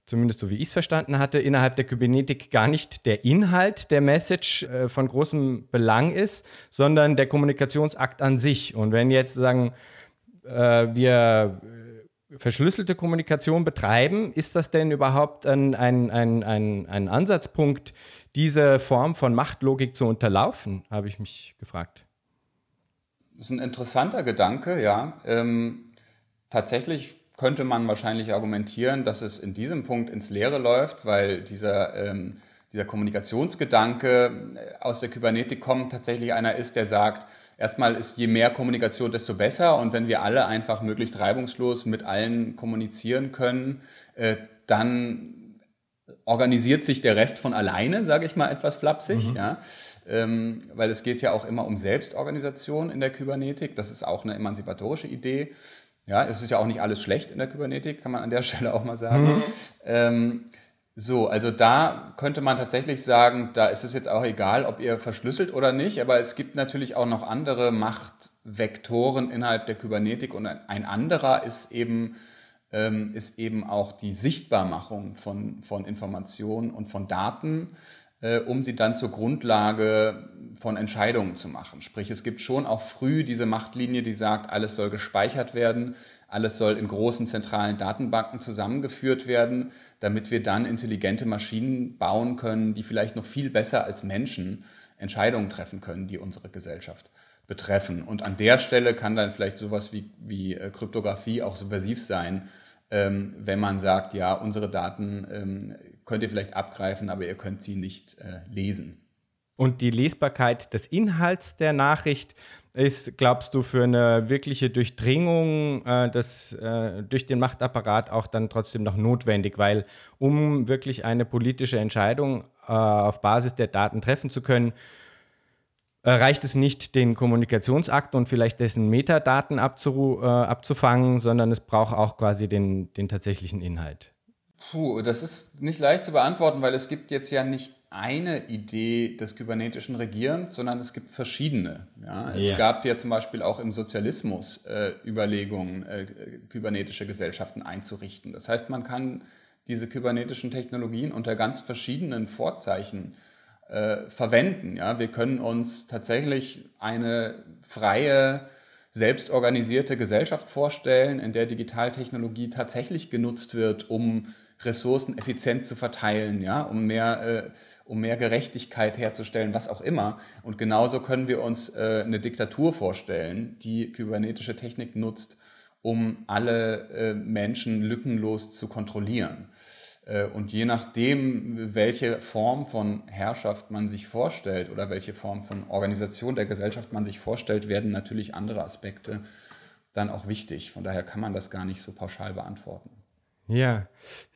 zumindest so wie ich es verstanden hatte, innerhalb der Kybernetik gar nicht der Inhalt der Message äh, von großem Belang ist, sondern der Kommunikationsakt an sich. Und wenn jetzt sagen, äh, wir äh, verschlüsselte Kommunikation betreiben, ist das denn überhaupt ein, ein, ein, ein, ein Ansatzpunkt, diese Form von Machtlogik zu unterlaufen, habe ich mich gefragt. Das ist ein interessanter Gedanke, ja. Ähm, tatsächlich könnte man wahrscheinlich argumentieren, dass es in diesem Punkt ins Leere läuft, weil dieser, ähm, dieser Kommunikationsgedanke äh, aus der Kybernetik kommt, tatsächlich einer ist, der sagt, erstmal ist je mehr Kommunikation, desto besser. Und wenn wir alle einfach möglichst reibungslos mit allen kommunizieren können, äh, dann organisiert sich der Rest von alleine, sage ich mal etwas flapsig. Mhm. Ja ähm, weil es geht ja auch immer um Selbstorganisation in der Kybernetik. Das ist auch eine emanzipatorische Idee. Ja, es ist ja auch nicht alles schlecht in der Kybernetik, kann man an der Stelle auch mal sagen. Mhm. Ähm, so, also da könnte man tatsächlich sagen, da ist es jetzt auch egal, ob ihr verschlüsselt oder nicht, aber es gibt natürlich auch noch andere Machtvektoren innerhalb der Kybernetik und ein anderer ist eben ähm, ist eben auch die Sichtbarmachung von, von Informationen und von Daten, äh, um sie dann zur Grundlage von Entscheidungen zu machen. Sprich, es gibt schon auch früh diese Machtlinie, die sagt, alles soll gespeichert werden, alles soll in großen zentralen Datenbanken zusammengeführt werden, damit wir dann intelligente Maschinen bauen können, die vielleicht noch viel besser als Menschen Entscheidungen treffen können, die unsere Gesellschaft betreffen. Und an der Stelle kann dann vielleicht sowas wie, wie äh, Kryptographie auch subversiv sein, ähm, wenn man sagt, ja, unsere Daten ähm, könnt ihr vielleicht abgreifen, aber ihr könnt sie nicht äh, lesen. Und die Lesbarkeit des Inhalts der Nachricht ist, glaubst du, für eine wirkliche Durchdringung äh, des, äh, durch den Machtapparat auch dann trotzdem noch notwendig, weil um wirklich eine politische Entscheidung äh, auf Basis der Daten treffen zu können, äh, reicht es nicht, den Kommunikationsakt und vielleicht dessen Metadaten äh, abzufangen, sondern es braucht auch quasi den, den tatsächlichen Inhalt. Puh, das ist nicht leicht zu beantworten, weil es gibt jetzt ja nicht eine Idee des kybernetischen Regierens, sondern es gibt verschiedene. Ja, es yeah. gab ja zum Beispiel auch im Sozialismus äh, Überlegungen, äh, kybernetische Gesellschaften einzurichten. Das heißt, man kann diese kybernetischen Technologien unter ganz verschiedenen Vorzeichen äh, verwenden. Ja, wir können uns tatsächlich eine freie, selbstorganisierte Gesellschaft vorstellen, in der Digitaltechnologie tatsächlich genutzt wird, um Ressourcen effizient zu verteilen, ja, um mehr, äh, um mehr Gerechtigkeit herzustellen, was auch immer. Und genauso können wir uns äh, eine Diktatur vorstellen, die kybernetische Technik nutzt, um alle äh, Menschen lückenlos zu kontrollieren. Äh, und je nachdem, welche Form von Herrschaft man sich vorstellt oder welche Form von Organisation der Gesellschaft man sich vorstellt, werden natürlich andere Aspekte dann auch wichtig. Von daher kann man das gar nicht so pauschal beantworten. Ja,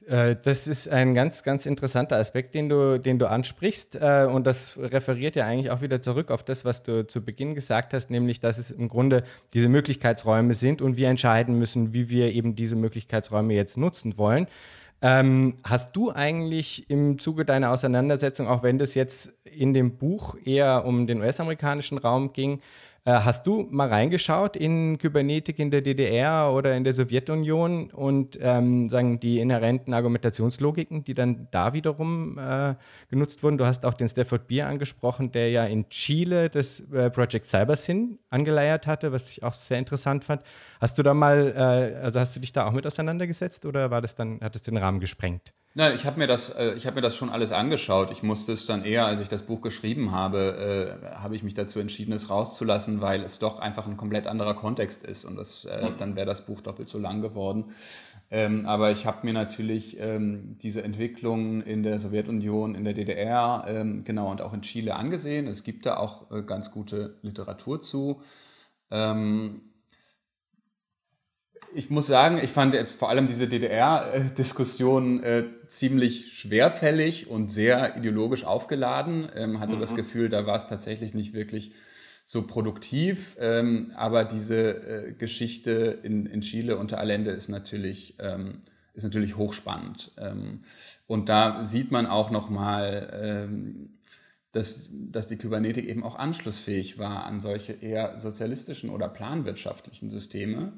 das ist ein ganz, ganz interessanter Aspekt, den du, den du ansprichst. Äh, und das referiert ja eigentlich auch wieder zurück auf das, was du zu Beginn gesagt hast, nämlich, dass es im Grunde diese Möglichkeitsräume sind und wir entscheiden müssen, wie wir eben diese Möglichkeitsräume jetzt nutzen wollen. Ähm, hast du eigentlich im Zuge deiner Auseinandersetzung, auch wenn das jetzt in dem Buch eher um den US-amerikanischen Raum ging, äh, hast du mal reingeschaut in Kybernetik in der DDR oder in der Sowjetunion und ähm, sagen die inhärenten Argumentationslogiken, die dann da wiederum äh, genutzt wurden? Du hast auch den Stafford Beer angesprochen, der ja in Chile das äh, Project CyberSyn angeleiert hatte, was ich auch sehr interessant fand. Hast du da mal, äh, also hast du dich da auch mit auseinandergesetzt oder war das dann, hat es den Rahmen gesprengt? Nein, ich habe mir das, äh, ich habe mir das schon alles angeschaut. Ich musste es dann eher, als ich das Buch geschrieben habe, äh, habe ich mich dazu entschieden, es rauszulassen, weil es doch einfach ein komplett anderer Kontext ist und das, äh, mhm. dann wäre das Buch doppelt so lang geworden. Ähm, aber ich habe mir natürlich ähm, diese Entwicklung in der Sowjetunion, in der DDR, ähm, genau und auch in Chile angesehen. Es gibt da auch äh, ganz gute Literatur zu. Ähm, ich muss sagen, ich fand jetzt vor allem diese DDR-Diskussion äh, ziemlich schwerfällig und sehr ideologisch aufgeladen. Ähm, hatte mhm. das Gefühl, da war es tatsächlich nicht wirklich so produktiv. Ähm, aber diese äh, Geschichte in, in Chile unter Allende ist natürlich, ähm, ist natürlich hochspannend. Ähm, und da sieht man auch nochmal, ähm, dass, dass die Kybernetik eben auch anschlussfähig war an solche eher sozialistischen oder planwirtschaftlichen Systeme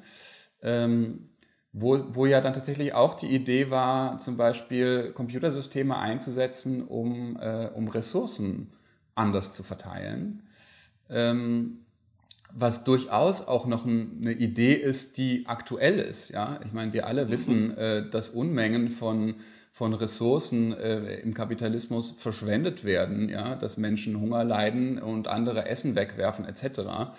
ähm, wo, wo ja dann tatsächlich auch die Idee war, zum Beispiel Computersysteme einzusetzen, um, äh, um Ressourcen anders zu verteilen. Ähm, was durchaus auch noch ein, eine Idee ist, die aktuell ist. Ja, ich meine, wir alle wissen, äh, dass Unmengen von von Ressourcen äh, im Kapitalismus verschwendet werden, ja, dass Menschen Hunger leiden und andere Essen wegwerfen etc.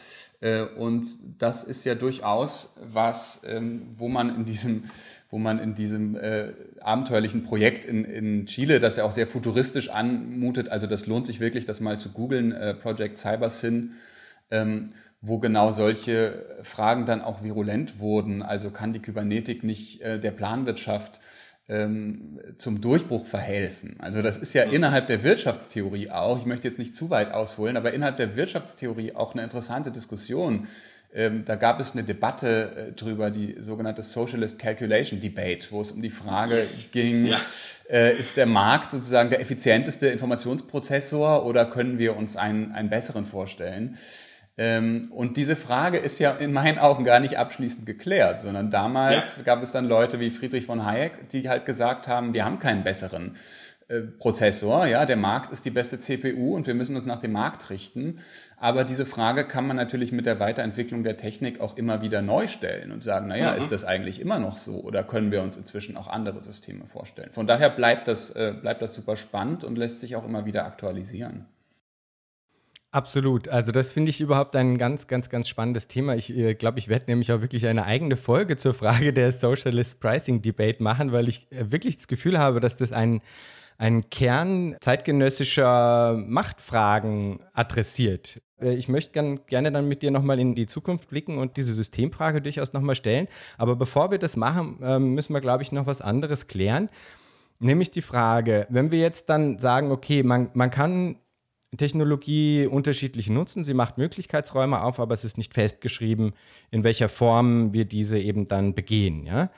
Äh, und das ist ja durchaus was, ähm, wo man in diesem wo man in diesem äh, abenteuerlichen Projekt in, in Chile, das ja auch sehr futuristisch anmutet, also das lohnt sich wirklich, das mal zu googeln, äh, Project CyberSyn, ähm, wo genau solche Fragen dann auch virulent wurden. Also kann die Kybernetik nicht der Planwirtschaft ähm, zum Durchbruch verhelfen. Also das ist ja innerhalb der Wirtschaftstheorie auch, ich möchte jetzt nicht zu weit ausholen, aber innerhalb der Wirtschaftstheorie auch eine interessante Diskussion. Ähm, da gab es eine Debatte äh, drüber, die sogenannte Socialist Calculation Debate, wo es um die Frage yes. ging, ja. äh, ist der Markt sozusagen der effizienteste Informationsprozessor oder können wir uns einen, einen besseren vorstellen? Ähm, und diese Frage ist ja in meinen Augen gar nicht abschließend geklärt, sondern damals ja. gab es dann Leute wie Friedrich von Hayek, die halt gesagt haben, wir haben keinen besseren äh, Prozessor, ja, der Markt ist die beste CPU und wir müssen uns nach dem Markt richten. Aber diese Frage kann man natürlich mit der Weiterentwicklung der Technik auch immer wieder neu stellen und sagen, naja, mhm. ist das eigentlich immer noch so oder können wir uns inzwischen auch andere Systeme vorstellen? Von daher bleibt das, äh, bleibt das super spannend und lässt sich auch immer wieder aktualisieren. Absolut. Also das finde ich überhaupt ein ganz, ganz, ganz spannendes Thema. Ich äh, glaube, ich werde nämlich auch wirklich eine eigene Folge zur Frage der Socialist Pricing Debate machen, weil ich äh, wirklich das Gefühl habe, dass das ein, ein Kern zeitgenössischer Machtfragen adressiert. Äh, ich möchte gern, gerne dann mit dir nochmal in die Zukunft blicken und diese Systemfrage durchaus nochmal stellen. Aber bevor wir das machen, ähm, müssen wir, glaube ich, noch was anderes klären. Nämlich die Frage, wenn wir jetzt dann sagen, okay, man, man kann Technologie unterschiedlich nutzen. Sie macht Möglichkeitsräume auf, aber es ist nicht festgeschrieben, in welcher Form wir diese eben dann begehen. Ja?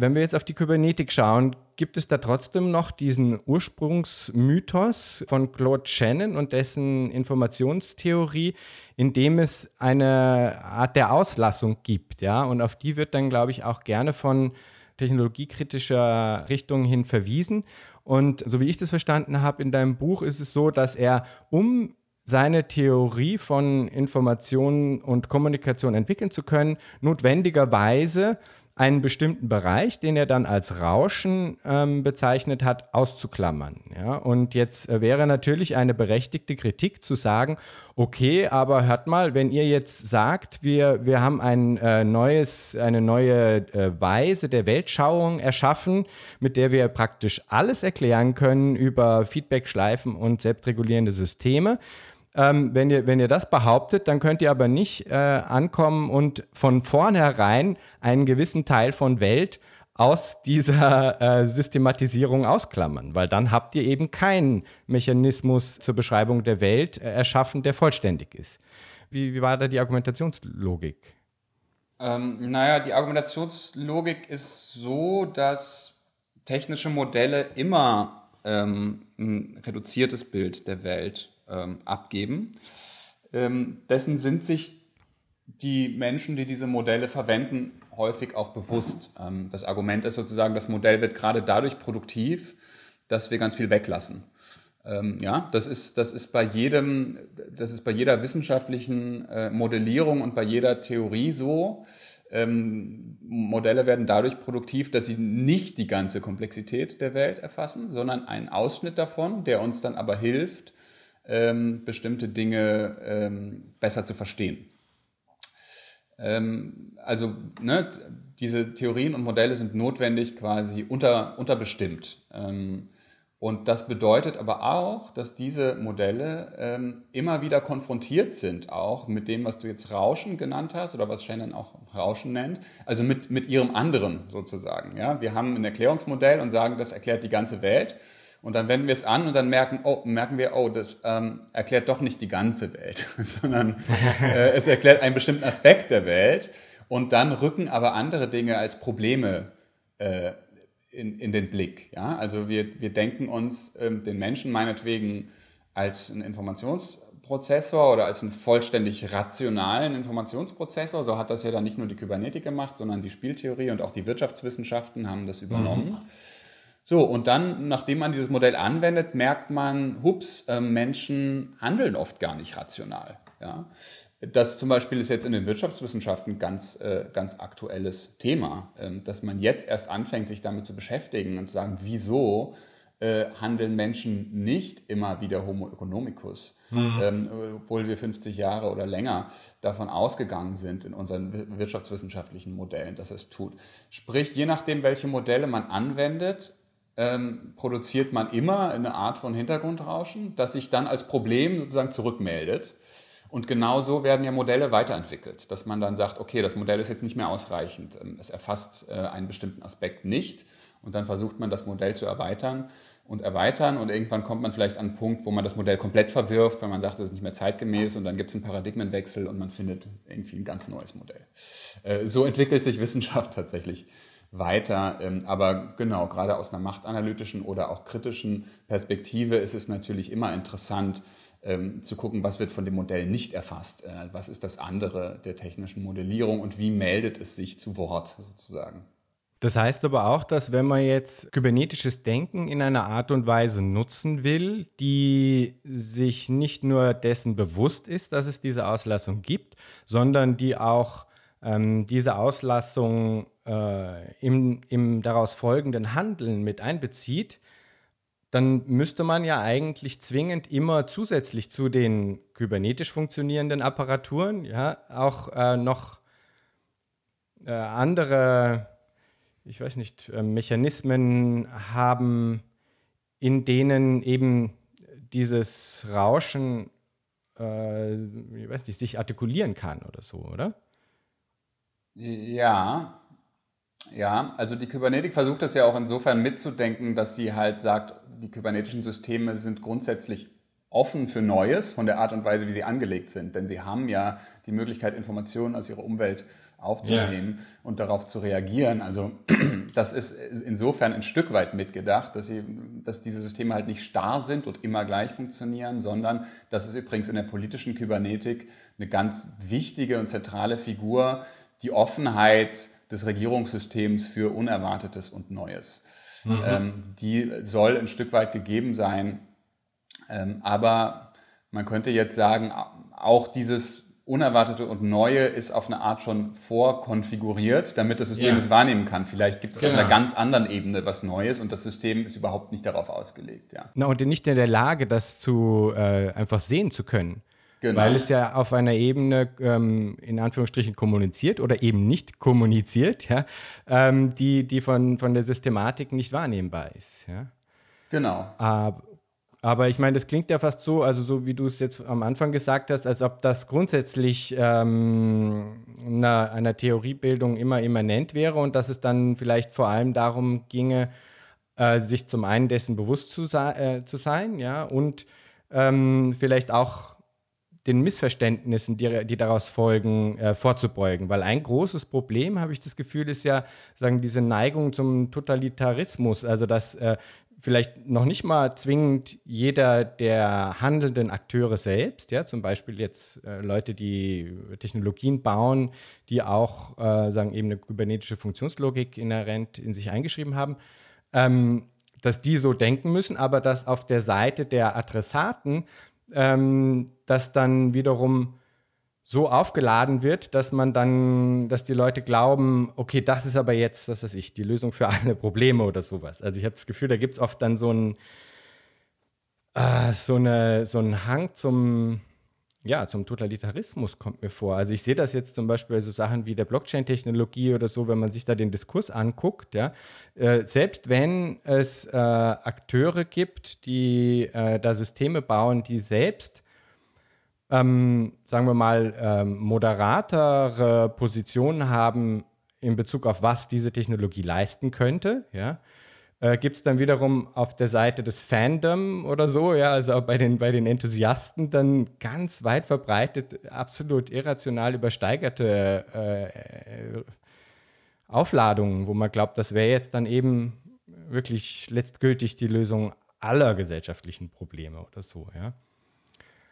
Wenn wir jetzt auf die Kybernetik schauen, gibt es da trotzdem noch diesen Ursprungsmythos von Claude Shannon und dessen Informationstheorie, in dem es eine Art der Auslassung gibt, ja, und auf die wird dann, glaube ich, auch gerne von technologiekritischer Richtung hin verwiesen. Und so wie ich das verstanden habe in deinem Buch, ist es so, dass er um seine Theorie von Information und Kommunikation entwickeln zu können, notwendigerweise einen bestimmten Bereich, den er dann als Rauschen ähm, bezeichnet hat, auszuklammern. Ja? Und jetzt äh, wäre natürlich eine berechtigte Kritik zu sagen, okay, aber hört mal, wenn ihr jetzt sagt, wir, wir haben ein äh, neues, eine neue äh, Weise der Weltschauung erschaffen, mit der wir praktisch alles erklären können über Feedback-Schleifen und selbstregulierende Systeme, ähm, wenn, ihr, wenn ihr das behauptet, dann könnt ihr aber nicht äh, ankommen und von vornherein einen gewissen Teil von Welt aus dieser äh, Systematisierung ausklammern, weil dann habt ihr eben keinen Mechanismus zur Beschreibung der Welt äh, erschaffen, der vollständig ist. Wie, wie war da die Argumentationslogik? Ähm, naja, die Argumentationslogik ist so, dass technische Modelle immer ähm, ein reduziertes Bild der Welt ähm, abgeben. Ähm, dessen sind sich die Menschen, die diese Modelle verwenden, häufig auch bewusst. Ähm, das Argument ist sozusagen, das Modell wird gerade dadurch produktiv, dass wir ganz viel weglassen. Ähm, ja, das ist, das ist bei jedem, das ist bei jeder wissenschaftlichen äh, Modellierung und bei jeder Theorie so. Ähm, Modelle werden dadurch produktiv, dass sie nicht die ganze Komplexität der Welt erfassen, sondern einen Ausschnitt davon, der uns dann aber hilft, ähm, bestimmte Dinge ähm, besser zu verstehen. Ähm, also ne, diese Theorien und Modelle sind notwendig quasi unter, unterbestimmt. Ähm, und das bedeutet aber auch, dass diese Modelle ähm, immer wieder konfrontiert sind, auch mit dem, was du jetzt Rauschen genannt hast oder was Shannon auch Rauschen nennt, also mit, mit ihrem anderen sozusagen. Ja? Wir haben ein Erklärungsmodell und sagen, das erklärt die ganze Welt. Und dann wenden wir es an und dann merken, oh, merken wir, oh, das ähm, erklärt doch nicht die ganze Welt, sondern äh, es erklärt einen bestimmten Aspekt der Welt. Und dann rücken aber andere Dinge als Probleme äh, in, in den Blick. Ja? Also wir, wir denken uns ähm, den Menschen meinetwegen als einen Informationsprozessor oder als einen vollständig rationalen Informationsprozessor. So hat das ja dann nicht nur die Kybernetik gemacht, sondern die Spieltheorie und auch die Wirtschaftswissenschaften haben das übernommen. Mhm. So, und dann, nachdem man dieses Modell anwendet, merkt man, hups, äh, Menschen handeln oft gar nicht rational. Ja? Das zum Beispiel ist jetzt in den Wirtschaftswissenschaften ganz, äh, ganz aktuelles Thema, äh, dass man jetzt erst anfängt, sich damit zu beschäftigen und zu sagen, wieso äh, handeln Menschen nicht immer wie der Homo economicus, mhm. ähm, obwohl wir 50 Jahre oder länger davon ausgegangen sind in unseren wirtschaftswissenschaftlichen Modellen, dass es tut. Sprich, je nachdem, welche Modelle man anwendet, ähm, produziert man immer eine Art von Hintergrundrauschen, das sich dann als Problem sozusagen zurückmeldet. Und genau so werden ja Modelle weiterentwickelt, dass man dann sagt, okay, das Modell ist jetzt nicht mehr ausreichend, ähm, es erfasst äh, einen bestimmten Aspekt nicht und dann versucht man das Modell zu erweitern und erweitern und irgendwann kommt man vielleicht an einen Punkt, wo man das Modell komplett verwirft, weil man sagt, das ist nicht mehr zeitgemäß und dann gibt es einen Paradigmenwechsel und man findet irgendwie ein ganz neues Modell. Äh, so entwickelt sich Wissenschaft tatsächlich weiter. Ähm, aber genau, gerade aus einer machtanalytischen oder auch kritischen Perspektive ist es natürlich immer interessant, ähm, zu gucken, was wird von dem Modell nicht erfasst, äh, was ist das andere der technischen Modellierung und wie meldet es sich zu Wort sozusagen. Das heißt aber auch, dass wenn man jetzt kybernetisches Denken in einer Art und Weise nutzen will, die sich nicht nur dessen bewusst ist, dass es diese Auslassung gibt, sondern die auch ähm, diese Auslassung äh, im, im daraus folgenden Handeln mit einbezieht, dann müsste man ja eigentlich zwingend immer zusätzlich zu den kybernetisch funktionierenden Apparaturen ja auch äh, noch äh, andere, ich weiß nicht, äh, Mechanismen haben, in denen eben dieses Rauschen, äh, ich weiß nicht, sich artikulieren kann oder so, oder? Ja, ja, also die Kybernetik versucht das ja auch insofern mitzudenken, dass sie halt sagt, die kybernetischen Systeme sind grundsätzlich offen für Neues von der Art und Weise, wie sie angelegt sind. Denn sie haben ja die Möglichkeit, Informationen aus ihrer Umwelt aufzunehmen yeah. und darauf zu reagieren. Also das ist insofern ein Stück weit mitgedacht, dass, sie, dass diese Systeme halt nicht starr sind und immer gleich funktionieren, sondern das ist übrigens in der politischen Kybernetik eine ganz wichtige und zentrale Figur, die Offenheit des Regierungssystems für Unerwartetes und Neues. Mhm. Ähm, die soll ein Stück weit gegeben sein. Ähm, aber man könnte jetzt sagen, auch dieses Unerwartete und Neue ist auf eine Art schon vorkonfiguriert, damit das System ja. es wahrnehmen kann. Vielleicht gibt es genau. auf einer ganz anderen Ebene was Neues und das System ist überhaupt nicht darauf ausgelegt. Ja. Na, und nicht in der Lage, das zu äh, einfach sehen zu können. Genau. Weil es ja auf einer Ebene ähm, in Anführungsstrichen kommuniziert oder eben nicht kommuniziert, ja, ähm, die, die von, von der Systematik nicht wahrnehmbar ist. Ja. Genau. Aber, aber ich meine, das klingt ja fast so, also so wie du es jetzt am Anfang gesagt hast, als ob das grundsätzlich ähm, einer, einer Theoriebildung immer immanent wäre und dass es dann vielleicht vor allem darum ginge, äh, sich zum einen dessen bewusst zu, äh, zu sein, ja, und ähm, vielleicht auch den Missverständnissen, die, die daraus folgen, äh, vorzubeugen. Weil ein großes Problem, habe ich das Gefühl, ist ja sagen, diese Neigung zum Totalitarismus. Also dass äh, vielleicht noch nicht mal zwingend jeder der handelnden Akteure selbst, ja, zum Beispiel jetzt äh, Leute, die Technologien bauen, die auch äh, sagen eben eine kybernetische Funktionslogik inhärent in sich eingeschrieben haben, ähm, dass die so denken müssen, aber dass auf der Seite der Adressaten ähm, das dann wiederum so aufgeladen wird, dass man dann, dass die Leute glauben, okay, das ist aber jetzt, was weiß ich, die Lösung für alle Probleme oder sowas. Also ich habe das Gefühl, da gibt es oft dann so ein äh, so, eine, so einen Hang zum, ja, zum Totalitarismus kommt mir vor. Also ich sehe das jetzt zum Beispiel bei so Sachen wie der Blockchain-Technologie oder so, wenn man sich da den Diskurs anguckt, ja, äh, selbst wenn es äh, Akteure gibt, die äh, da Systeme bauen, die selbst ähm, sagen wir mal, ähm, moderatere Positionen haben in Bezug auf was diese Technologie leisten könnte, ja, äh, gibt es dann wiederum auf der Seite des Fandom oder so, ja, also auch bei den, bei den Enthusiasten dann ganz weit verbreitet, absolut irrational übersteigerte äh, Aufladungen, wo man glaubt, das wäre jetzt dann eben wirklich letztgültig die Lösung aller gesellschaftlichen Probleme oder so, ja.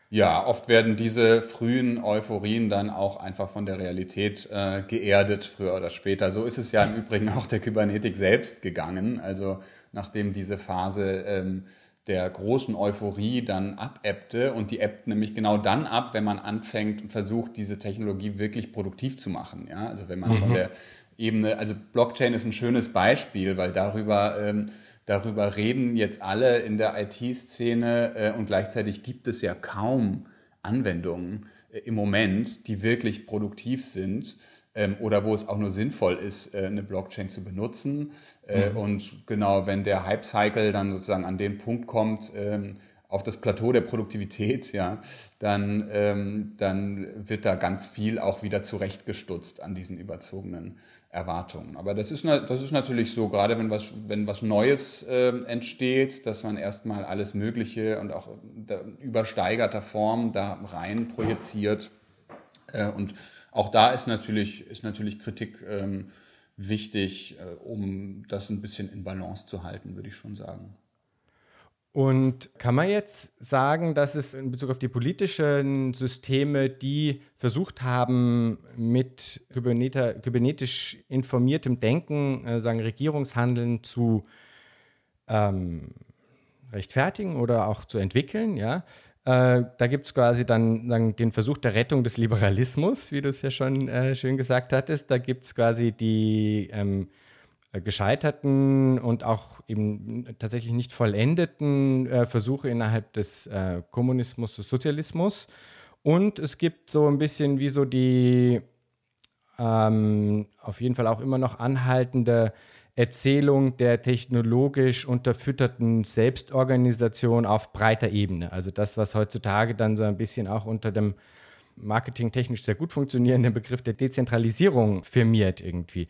Ja, oft werden diese frühen Euphorien dann auch einfach von der Realität äh, geerdet, früher oder später. So ist es ja im Übrigen auch der Kybernetik selbst gegangen. Also nachdem diese Phase ähm, der großen Euphorie dann abebbte und die ebbt nämlich genau dann ab, wenn man anfängt und versucht, diese Technologie wirklich produktiv zu machen. Ja? Also wenn man mhm. von der Ebene, also Blockchain ist ein schönes Beispiel, weil darüber ähm, Darüber reden jetzt alle in der IT-Szene äh, und gleichzeitig gibt es ja kaum Anwendungen äh, im Moment, die wirklich produktiv sind ähm, oder wo es auch nur sinnvoll ist, äh, eine Blockchain zu benutzen. Äh, mhm. Und genau, wenn der Hype-Cycle dann sozusagen an den Punkt kommt, ähm, auf das Plateau der Produktivität, ja, dann, ähm, dann wird da ganz viel auch wieder zurechtgestutzt an diesen überzogenen Erwartungen. Aber das ist, das ist natürlich so, gerade wenn was, wenn was Neues äh, entsteht, dass man erstmal alles Mögliche und auch übersteigerter Form da rein projiziert. Äh, und auch da ist natürlich, ist natürlich Kritik ähm, wichtig, äh, um das ein bisschen in Balance zu halten, würde ich schon sagen. Und kann man jetzt sagen, dass es in Bezug auf die politischen Systeme, die versucht haben, mit kybernetisch informiertem Denken, äh, sagen Regierungshandeln zu ähm, rechtfertigen oder auch zu entwickeln, ja, äh, da gibt es quasi dann, dann, den Versuch der Rettung des Liberalismus, wie du es ja schon äh, schön gesagt hattest. Da gibt es quasi die ähm, äh, gescheiterten und auch eben tatsächlich nicht vollendeten äh, Versuche innerhalb des äh, Kommunismus und Sozialismus. Und es gibt so ein bisschen wie so die ähm, auf jeden Fall auch immer noch anhaltende Erzählung der technologisch unterfütterten Selbstorganisation auf breiter Ebene. Also das, was heutzutage dann so ein bisschen auch unter dem marketingtechnisch sehr gut funktionierenden Begriff der Dezentralisierung firmiert irgendwie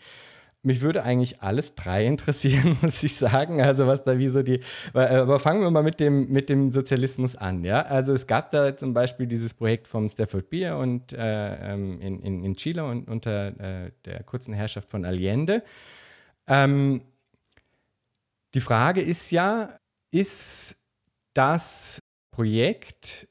mich würde eigentlich alles drei interessieren, muss ich sagen. Also was da wie so die, äh, aber fangen wir mal mit dem, mit dem Sozialismus an, ja. Also es gab da zum Beispiel dieses Projekt vom Stafford Beer und äh, ähm, in, in, in Chile und unter äh, der kurzen Herrschaft von Allende. Ähm, die Frage ist ja, ist das Projekt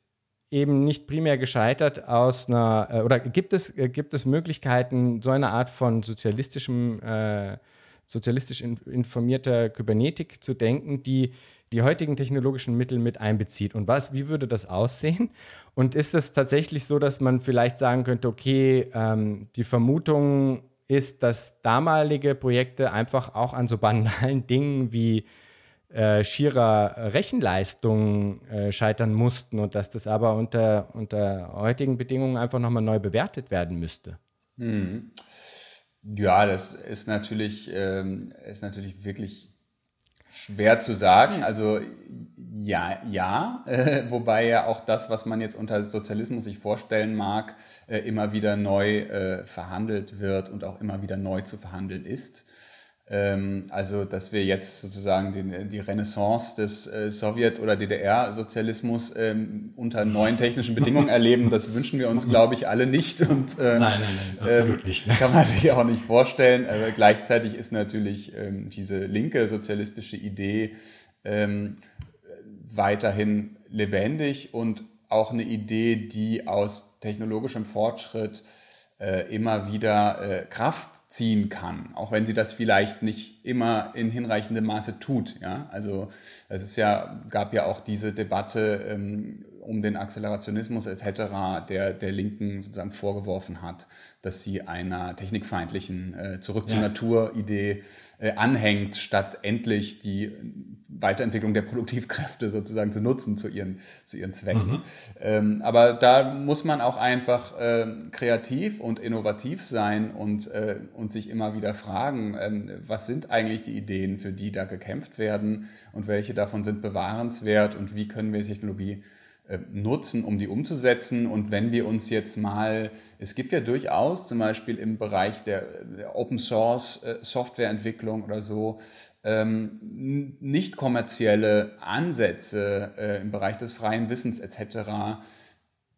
eben nicht primär gescheitert aus einer, äh, oder gibt es, äh, gibt es Möglichkeiten, so eine Art von sozialistischem, äh, sozialistisch informierter Kybernetik zu denken, die die heutigen technologischen Mittel mit einbezieht. Und was, wie würde das aussehen? Und ist es tatsächlich so, dass man vielleicht sagen könnte, okay, ähm, die Vermutung ist, dass damalige Projekte einfach auch an so banalen Dingen wie äh, schierer Rechenleistung äh, scheitern mussten und dass das aber unter, unter heutigen Bedingungen einfach nochmal neu bewertet werden müsste. Hm. Ja, das ist natürlich, ähm, ist natürlich wirklich schwer zu sagen. Also ja, ja, äh, wobei ja auch das, was man jetzt unter Sozialismus sich vorstellen mag, äh, immer wieder neu äh, verhandelt wird und auch immer wieder neu zu verhandeln ist. Ähm, also, dass wir jetzt sozusagen den, die Renaissance des äh, Sowjet- oder DDR-Sozialismus ähm, unter neuen technischen Bedingungen erleben, das wünschen wir uns, glaube ich, alle nicht. Und, äh, nein, nein, nein, absolut ähm, nicht. Kann man sich auch nicht vorstellen. Aber gleichzeitig ist natürlich ähm, diese linke sozialistische Idee ähm, weiterhin lebendig und auch eine Idee, die aus technologischem Fortschritt immer wieder äh, Kraft ziehen kann, auch wenn sie das vielleicht nicht immer in hinreichendem Maße tut. Ja? Also es ist ja, gab ja auch diese Debatte ähm, um den Accelerationismus etc., der der Linken sozusagen vorgeworfen hat, dass sie einer technikfeindlichen äh, Zurück zur Natur-Idee äh, anhängt, statt endlich die Weiterentwicklung der Produktivkräfte sozusagen zu nutzen zu ihren, zu ihren Zwecken. Mhm. Ähm, aber da muss man auch einfach äh, kreativ und innovativ sein und, äh, und sich immer wieder fragen, ähm, was sind eigentlich die Ideen, für die da gekämpft werden und welche davon sind bewahrenswert und wie können wir Technologie nutzen, um die umzusetzen. Und wenn wir uns jetzt mal, es gibt ja durchaus zum Beispiel im Bereich der, Open Source äh, Softwareentwicklung oder so, ähm, nicht kommerzielle Ansätze äh, im Bereich des freien Wissens etc.,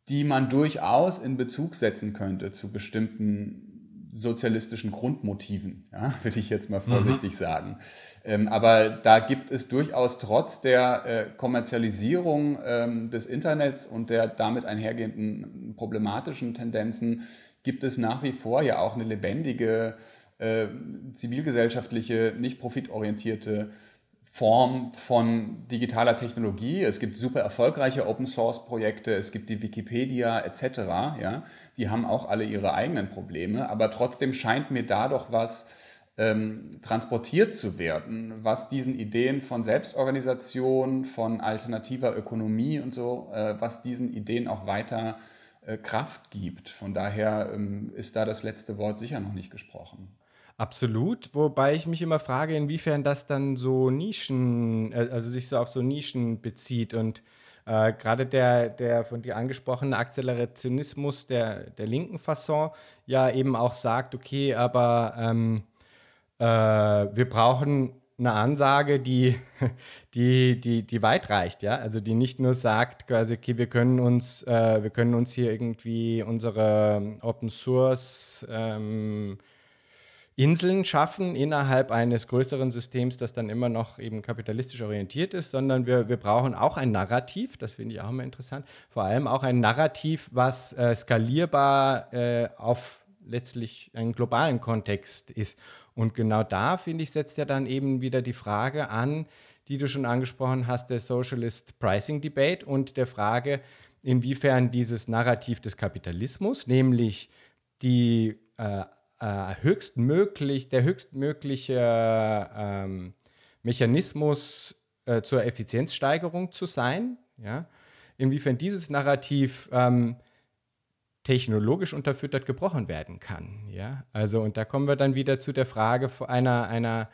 die man durchaus in Bezug setzen könnte zu bestimmten sozialistischen Grundmotiven, ja, würde ich jetzt mal vorsichtig mhm. sagen. Ähm, aber da gibt es durchaus trotz der äh, Kommerzialisierung ähm, des Internets und der damit einhergehenden problematischen Tendenzen, gibt es nach wie vor ja auch eine lebendige, äh, zivilgesellschaftliche, nicht profitorientierte Form von digitaler Technologie. Es gibt super erfolgreiche Open Source Projekte, es gibt die Wikipedia etc. Ja, die haben auch alle ihre eigenen Probleme, aber trotzdem scheint mir da doch was ähm, transportiert zu werden, was diesen Ideen von Selbstorganisation, von alternativer Ökonomie und so, äh, was diesen Ideen auch weiter äh, Kraft gibt. Von daher ähm, ist da das letzte Wort sicher noch nicht gesprochen. Absolut, wobei ich mich immer frage, inwiefern das dann so Nischen, äh, also sich so auf so Nischen bezieht und äh, gerade der, der von dir angesprochene Akzelerationismus der, der linken Fasson ja eben auch sagt, okay, aber ähm, äh, wir brauchen eine Ansage, die, die, die, die weit reicht, ja. Also die nicht nur sagt, quasi, okay, wir können uns, äh, wir können uns hier irgendwie unsere Open Source ähm, Inseln schaffen innerhalb eines größeren Systems, das dann immer noch eben kapitalistisch orientiert ist, sondern wir, wir brauchen auch ein Narrativ, das finde ich auch immer interessant, vor allem auch ein Narrativ, was äh, skalierbar äh, auf letztlich einen globalen Kontext ist. Und genau da, finde ich, setzt ja dann eben wieder die Frage an, die du schon angesprochen hast, der Socialist Pricing Debate und der Frage, inwiefern dieses Narrativ des Kapitalismus, nämlich die äh, äh, höchstmöglich, der höchstmögliche ähm, Mechanismus äh, zur Effizienzsteigerung zu sein, ja, inwiefern dieses Narrativ ähm, technologisch unterfüttert gebrochen werden kann. Ja? Also, und da kommen wir dann wieder zu der Frage einer, einer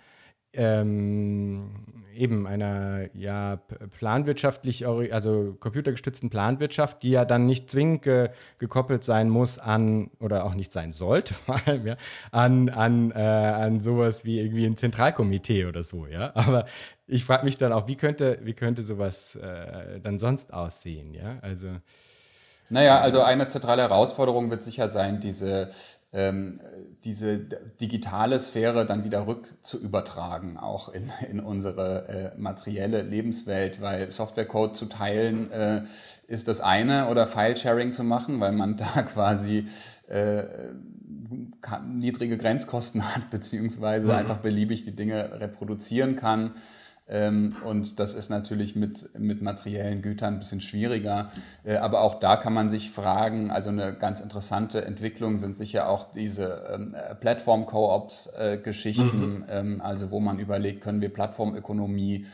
ähm, eben einer ja, planwirtschaftlich, also computergestützten Planwirtschaft, die ja dann nicht zwingend ge gekoppelt sein muss an, oder auch nicht sein sollte, vor allem, ja, an, an, äh, an sowas wie irgendwie ein Zentralkomitee oder so, ja. Aber ich frage mich dann auch, wie könnte, wie könnte sowas äh, dann sonst aussehen, ja? Also. Naja, also eine zentrale Herausforderung wird sicher sein, diese ähm, diese digitale Sphäre dann wieder rück zu übertragen, auch in, in unsere äh, materielle Lebenswelt, weil Softwarecode zu teilen äh, ist das eine oder File-Sharing zu machen, weil man da quasi äh, niedrige Grenzkosten hat, beziehungsweise mhm. einfach beliebig die Dinge reproduzieren kann. Ähm, und das ist natürlich mit, mit materiellen Gütern ein bisschen schwieriger. Äh, aber auch da kann man sich fragen, also eine ganz interessante Entwicklung sind sicher auch diese ähm, Plattform-Co-ops-Geschichten, mhm. ähm, also wo man überlegt, können wir Plattformökonomie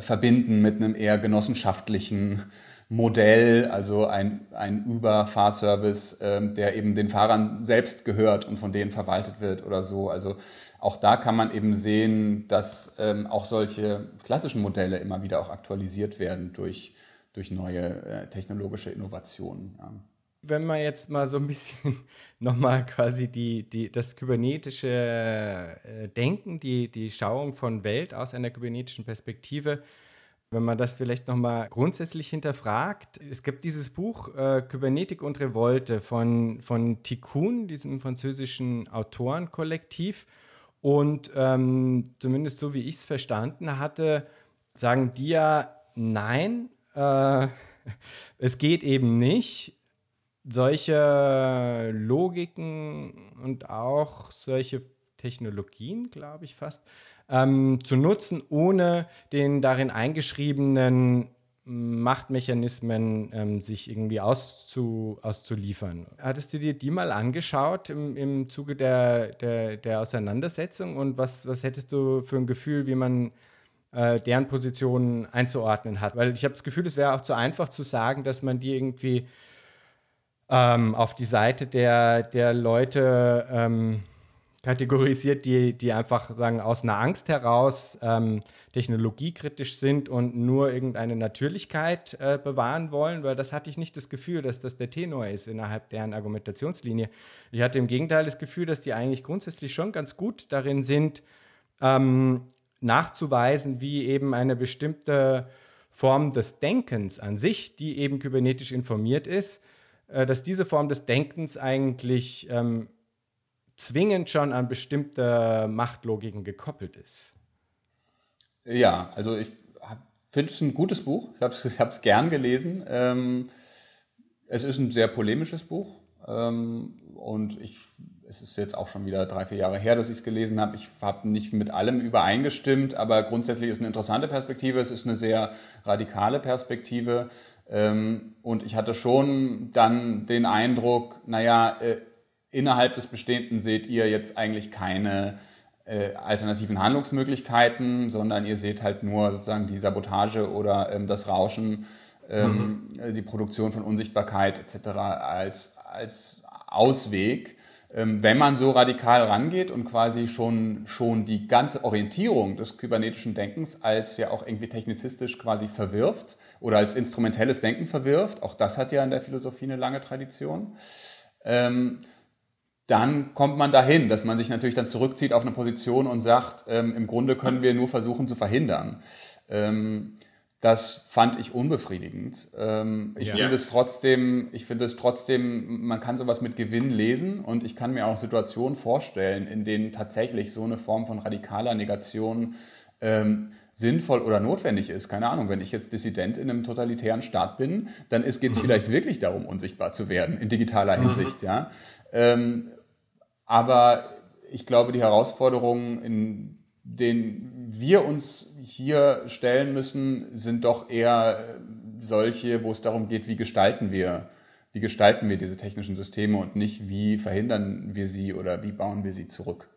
verbinden mit einem eher genossenschaftlichen Modell, also ein, ein Uber-Fahrservice, ähm, der eben den Fahrern selbst gehört und von denen verwaltet wird oder so. Also auch da kann man eben sehen, dass ähm, auch solche klassischen Modelle immer wieder auch aktualisiert werden durch, durch neue äh, technologische Innovationen. Ja. Wenn man jetzt mal so ein bisschen nochmal quasi die, die, das kybernetische äh, Denken, die, die Schauung von Welt aus einer kybernetischen Perspektive wenn man das vielleicht nochmal grundsätzlich hinterfragt, es gibt dieses Buch äh, Kybernetik und Revolte von, von Tikkun, diesem französischen Autorenkollektiv. Und ähm, zumindest so wie ich es verstanden hatte, sagen die ja, nein, äh, es geht eben nicht. Solche Logiken und auch solche Technologien, glaube ich fast, ähm, zu nutzen, ohne den darin eingeschriebenen Machtmechanismen ähm, sich irgendwie auszu, auszuliefern. Hattest du dir die mal angeschaut im, im Zuge der, der, der Auseinandersetzung und was, was hättest du für ein Gefühl, wie man äh, deren Positionen einzuordnen hat? Weil ich habe das Gefühl, es wäre auch zu einfach zu sagen, dass man die irgendwie ähm, auf die Seite der, der Leute ähm, kategorisiert, die, die einfach sagen, aus einer Angst heraus ähm, technologiekritisch sind und nur irgendeine Natürlichkeit äh, bewahren wollen, weil das hatte ich nicht das Gefühl, dass das der Tenor ist innerhalb deren Argumentationslinie. Ich hatte im Gegenteil das Gefühl, dass die eigentlich grundsätzlich schon ganz gut darin sind, ähm, nachzuweisen, wie eben eine bestimmte Form des Denkens an sich, die eben kybernetisch informiert ist, äh, dass diese Form des Denkens eigentlich ähm, zwingend schon an bestimmte Machtlogiken gekoppelt ist. Ja, also ich finde es ein gutes Buch. Ich habe es gern gelesen. Ähm, es ist ein sehr polemisches Buch. Ähm, und ich, es ist jetzt auch schon wieder drei, vier Jahre her, dass ich es gelesen habe. Ich habe nicht mit allem übereingestimmt, aber grundsätzlich ist es eine interessante Perspektive. Es ist eine sehr radikale Perspektive. Ähm, und ich hatte schon dann den Eindruck, naja, äh, innerhalb des Bestehenden seht ihr jetzt eigentlich keine äh, alternativen Handlungsmöglichkeiten, sondern ihr seht halt nur sozusagen die Sabotage oder ähm, das Rauschen, ähm, mhm. die Produktion von Unsichtbarkeit etc. als, als Ausweg. Ähm, wenn man so radikal rangeht und quasi schon, schon die ganze Orientierung des kybernetischen Denkens als ja auch irgendwie technizistisch quasi verwirft oder als instrumentelles Denken verwirft, auch das hat ja in der Philosophie eine lange Tradition, ähm, dann kommt man dahin, dass man sich natürlich dann zurückzieht auf eine Position und sagt, ähm, im Grunde können wir nur versuchen zu verhindern. Ähm, Das fand ich unbefriedigend. Ähm, ich ja. finde es trotzdem, ich finde es trotzdem, man kann sowas mit Gewinn lesen und ich kann mir auch Situationen vorstellen, in denen tatsächlich so eine Form von radikaler Negation ähm, sinnvoll oder notwendig ist. Keine Ahnung, wenn ich jetzt Dissident in einem totalitären Staat bin, dann geht es mhm. vielleicht wirklich darum, unsichtbar zu werden in digitaler mhm. Hinsicht, ja. Ähm, aber ich glaube, die Herausforderungen, in denen wir uns hier stellen müssen, sind doch eher solche, wo es darum geht, wie gestalten wir, wie gestalten wir diese technischen Systeme und nicht, wie verhindern wir sie oder wie bauen wir sie zurück.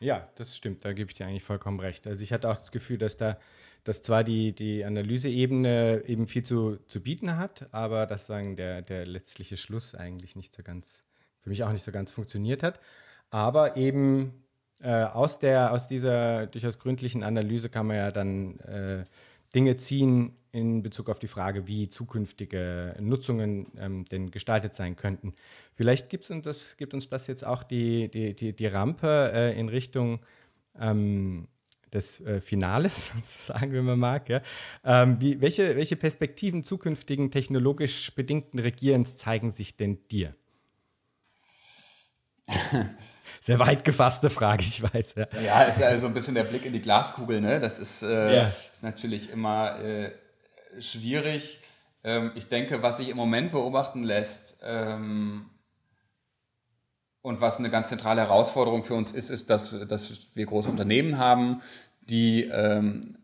Ja, das stimmt, da gebe ich dir eigentlich vollkommen recht. Also ich hatte auch das Gefühl, dass da dass zwar die, die Analyseebene eben viel zu, zu bieten hat, aber dass sagen der, der letztliche Schluss eigentlich nicht so ganz, für mich auch nicht so ganz funktioniert hat. Aber eben äh, aus, der, aus dieser durchaus gründlichen Analyse kann man ja dann äh, Dinge ziehen in Bezug auf die Frage, wie zukünftige Nutzungen ähm, denn gestaltet sein könnten. Vielleicht gibt's uns das, gibt uns das jetzt auch die, die, die, die Rampe äh, in Richtung ähm, des äh, Finales, sozusagen, wenn man mag. Ja? Ähm, wie, welche, welche Perspektiven zukünftigen technologisch bedingten Regierens zeigen sich denn dir? Sehr weit gefasste Frage, ich weiß. Ja, ja ist ja so ein bisschen der Blick in die Glaskugel. Ne? Das ist, äh, ja. ist natürlich immer äh, schwierig. Ähm, ich denke, was sich im Moment beobachten lässt ähm, und was eine ganz zentrale Herausforderung für uns ist, ist, dass, dass wir große Unternehmen haben, die ähm,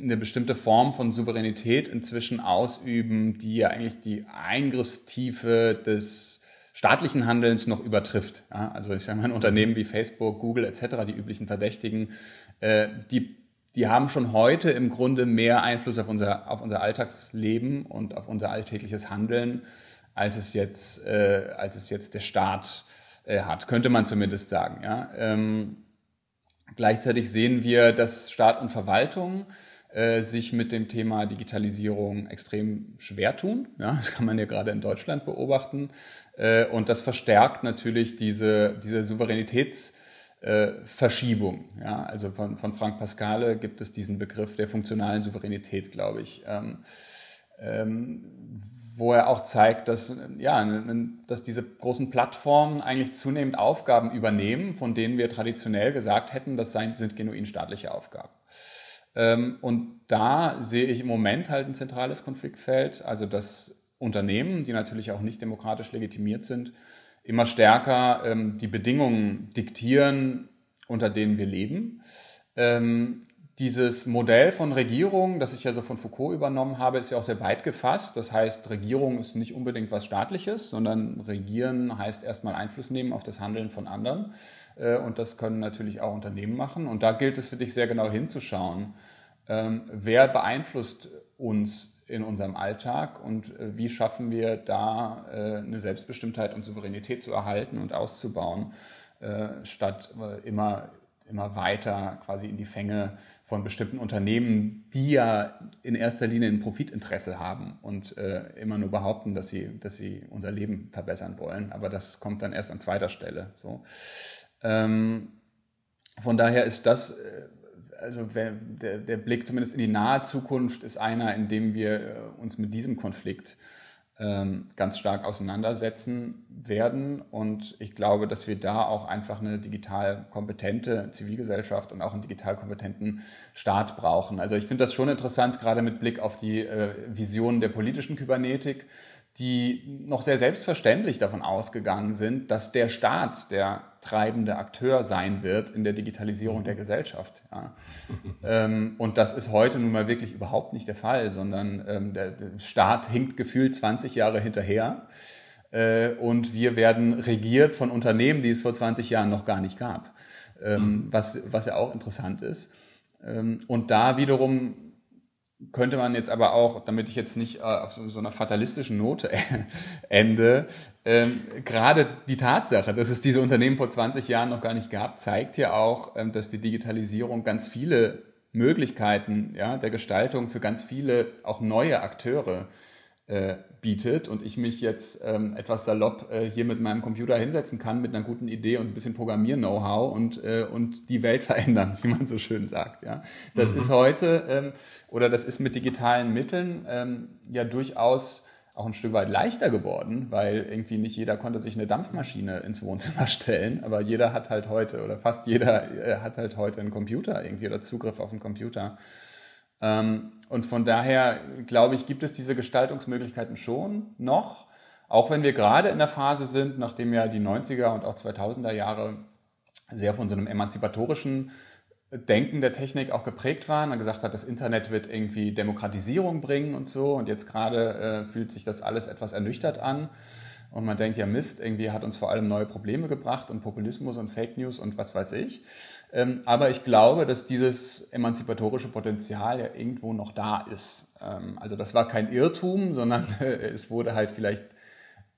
eine bestimmte Form von Souveränität inzwischen ausüben, die ja eigentlich die Eingriffstiefe des staatlichen Handelns noch übertrifft. Ja, also ich sage mal, Unternehmen wie Facebook, Google etc., die üblichen Verdächtigen, äh, die, die haben schon heute im Grunde mehr Einfluss auf unser, auf unser Alltagsleben und auf unser alltägliches Handeln, als es jetzt, äh, als es jetzt der Staat äh, hat, könnte man zumindest sagen. Ja. Ähm, gleichzeitig sehen wir, dass Staat und Verwaltung äh, sich mit dem Thema Digitalisierung extrem schwer tun. Ja, das kann man ja gerade in Deutschland beobachten. Äh, und das verstärkt natürlich diese, diese Souveränitätsverschiebung. Ja, also von, von Frank Pascale gibt es diesen Begriff der funktionalen Souveränität, glaube ich, ähm, ähm, wo er auch zeigt, dass, ja, dass diese großen Plattformen eigentlich zunehmend Aufgaben übernehmen, von denen wir traditionell gesagt hätten, das sind genuin staatliche Aufgaben. Ähm, und da sehe ich im Moment halt ein zentrales Konfliktfeld, also dass Unternehmen, die natürlich auch nicht demokratisch legitimiert sind, immer stärker ähm, die Bedingungen diktieren, unter denen wir leben. Ähm, dieses Modell von Regierung, das ich ja so von Foucault übernommen habe, ist ja auch sehr weit gefasst. Das heißt, Regierung ist nicht unbedingt was Staatliches, sondern Regieren heißt erstmal Einfluss nehmen auf das Handeln von anderen. Äh, und das können natürlich auch Unternehmen machen. Und da gilt es für dich sehr genau hinzuschauen, ähm, wer beeinflusst uns in unserem Alltag und äh, wie schaffen wir da äh, eine Selbstbestimmtheit und Souveränität zu erhalten und auszubauen, statt immer immer weiter quasi in die Fänge von bestimmten Unternehmen, die ja in erster Linie ein Profitinteresse haben und immer nur behaupten, dass sie, dass sie unser Leben verbessern wollen. Aber das kommt dann erst an zweiter Stelle. So. Ähm, von daher ist das, äh, also der, der Blick zumindest in die nahe Zukunft ist einer, in dem wir äh, uns mit diesem Konflikt ähm, ganz stark auseinandersetzen werden. Und ich glaube, dass wir da auch einfach eine digital kompetente Zivilgesellschaft und auch einen digital kompetenten Staat brauchen. Also ich finde das schon interessant, gerade mit Blick auf die äh, Visionen der politischen Kybernetik, die noch sehr selbstverständlich davon ausgegangen sind, dass der Staat der treibende Akteur sein wird in der Digitalisierung der Gesellschaft. Ja. ähm, und das ist heute nun mal wirklich überhaupt nicht der Fall, sondern ähm, der, Staat hinkt gefühlt 20 Jahre hinterher äh, und wir werden regiert von Unternehmen, die es vor 20 Jahren noch gar nicht gab, ähm, mhm. was, was ja auch interessant ist. Und da wiederum könnte man jetzt aber auch, damit ich jetzt nicht äh, auf so, so einer fatalistischen Note ende, ähm, gerade die Tatsache, dass es diese Unternehmen vor 20 Jahren noch gar nicht gab, zeigt ja auch, ähm, dass die Digitalisierung ganz viele Möglichkeiten ja, der Gestaltung für ganz viele auch neue Akteure äh, bietet und ich mich jetzt ähm, etwas salopp äh, hier mit meinem Computer hinsetzen kann mit einer guten Idee und ein bisschen Programmier-Know-how und, äh, und die Welt verändern, wie man so schön sagt. Ja, das mhm. ist heute ähm, oder das ist mit digitalen Mitteln ähm, ja durchaus auch ein Stück weit leichter geworden, weil irgendwie nicht jeder konnte sich eine Dampfmaschine ins Wohnzimmer stellen, aber jeder hat halt heute oder fast jeder äh, hat halt heute einen Computer irgendwie oder Zugriff auf einen Computer. Ähm, und von daher, glaube ich, gibt es diese Gestaltungsmöglichkeiten schon noch, auch wenn wir gerade in der Phase sind, nachdem ja die 90er und auch 2000er Jahre sehr von so einem emanzipatorischen Denken der Technik auch geprägt waren. Man gesagt hat, das Internet wird irgendwie Demokratisierung bringen und so. Und jetzt gerade äh, fühlt sich das alles etwas ernüchtert an. Und man denkt, ja Mist, irgendwie hat uns vor allem neue Probleme gebracht und Populismus und Fake News und was weiß ich. Ähm, aber ich glaube, dass dieses emanzipatorische Potenzial ja irgendwo noch da ist. Ähm, also das war kein Irrtum, sondern es wurde halt vielleicht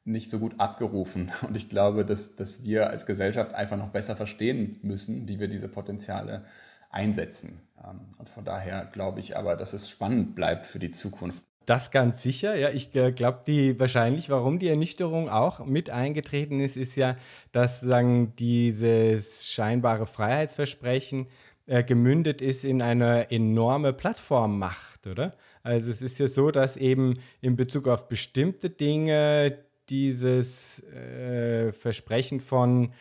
nicht so gut abgerufen. Und ich glaube, dass, dass wir als Gesellschaft einfach noch besser verstehen müssen, wie wir diese Potenziale einsetzen. Ähm, und von daher glaube ich aber, dass es spannend bleibt für die Zukunft. Das ganz sicher. Ja, ich äh, glaube, die wahrscheinlich, warum die Ernüchterung auch mit eingetreten ist, ist ja, dass sagen dieses scheinbare Freiheitsversprechen äh, gemündet ist in eine enorme Plattformmacht, oder? Also es ist ja so, dass eben in Bezug auf bestimmte Dinge dieses äh, Versprechen von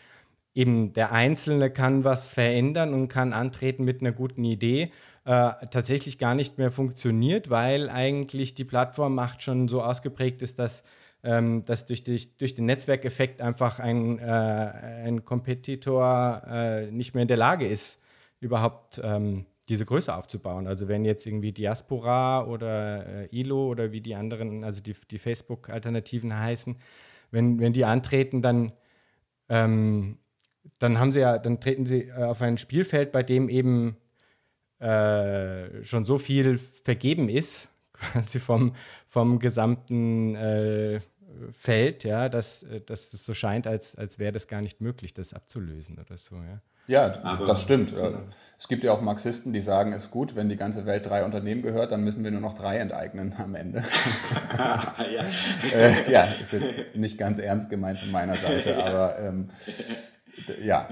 eben der Einzelne kann was verändern und kann antreten mit einer guten Idee äh, tatsächlich gar nicht mehr funktioniert, weil eigentlich die Plattformmacht schon so ausgeprägt ist, dass, ähm, dass durch, die, durch den Netzwerkeffekt einfach ein, äh, ein Kompetitor äh, nicht mehr in der Lage ist, überhaupt ähm, diese Größe aufzubauen. Also wenn jetzt irgendwie Diaspora oder äh, ILO oder wie die anderen, also die, die Facebook-Alternativen heißen, wenn, wenn die antreten, dann, ähm, dann haben sie ja, dann treten sie äh, auf ein Spielfeld, bei dem eben äh, schon so viel vergeben ist, quasi vom, vom gesamten äh, Feld, ja, dass, äh, dass es so scheint, als, als wäre das gar nicht möglich, das abzulösen oder so, ja. Ja, Aber, das stimmt. Es gibt ja auch Marxisten, die sagen, es ist gut, wenn die ganze Welt drei Unternehmen gehört, dann müssen wir nur noch drei enteignen am Ende. ja. äh, ja, ist jetzt nicht ganz ernst gemeint von meiner Seite, ja. aber ähm, ja.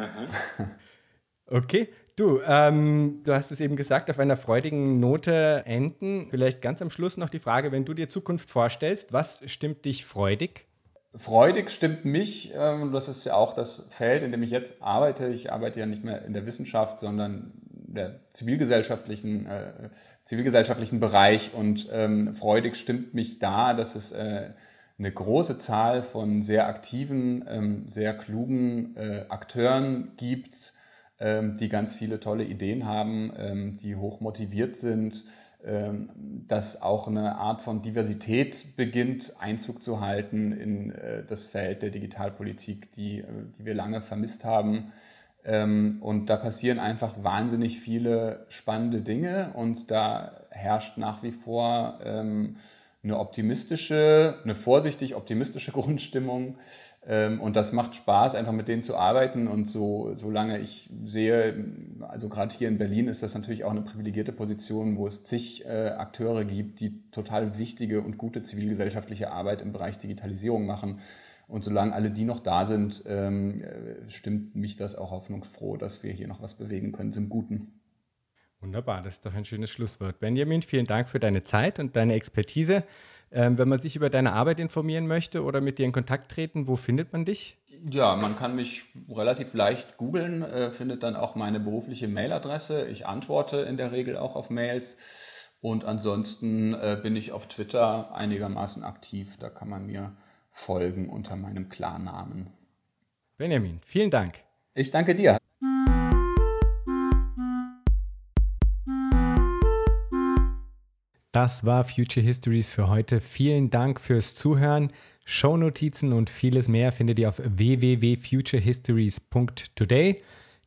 Okay, Du, ähm, du hast es eben gesagt, auf einer freudigen Note enden. Vielleicht ganz am Schluss noch die Frage, wenn du dir Zukunft vorstellst, was stimmt dich freudig? Freudig stimmt mich, ähm, das ist ja auch das Feld, in dem ich jetzt arbeite. Ich arbeite ja nicht mehr in der Wissenschaft, sondern der zivilgesellschaftlichen, äh, zivilgesellschaftlichen Bereich. Und ähm, freudig stimmt mich da, dass es äh, eine große Zahl von sehr aktiven, ähm, sehr klugen äh, Akteuren gibt, die ganz viele tolle Ideen haben, ähm, die hoch motiviert sind, ähm, dass auch eine Art von Diversität beginnt, Einzug zu halten in äh, das Feld der Digitalpolitik, die, äh, die wir lange vermisst haben. Und da passieren einfach wahnsinnig viele spannende Dinge und da herrscht nach wie vor eine optimistische, eine vorsichtig optimistische Grundstimmung. Ähm, und das macht Spaß, einfach mit denen zu arbeiten. Und so, solange ich sehe, also gerade hier in Berlin ist das natürlich auch eine privilegierte Position, wo es zig äh, Akteure gibt, die total wichtige und gute zivilgesellschaftliche Arbeit im Bereich Digitalisierung machen. Und solange alle die noch da sind, ähm, äh, stimmt mich das auch hoffnungsfroh, dass wir hier noch was bewegen können zum Guten. Wunderbar, das ist doch ein schönes Schlusswort. Benjamin, vielen Dank für deine Zeit und deine Expertise. Ähm, wenn man sich über deine Arbeit informieren möchte oder mit dir in Kontakt treten, wo findet man dich? Ja, man kann mich relativ leicht googeln, äh, findet dann auch meine berufliche Mailadresse. Ich antworte in der Regel auch auf Mails. Und ansonsten äh, bin ich auf Twitter einigermaßen aktiv. Da kann man mir folgen unter meinem Klarnamen. Benjamin, vielen Dank. Ich danke dir. Das war Future Histories für heute. Vielen Dank fürs Zuhören. Shownotizen und vieles mehr findet ihr auf www.futurehistories.today.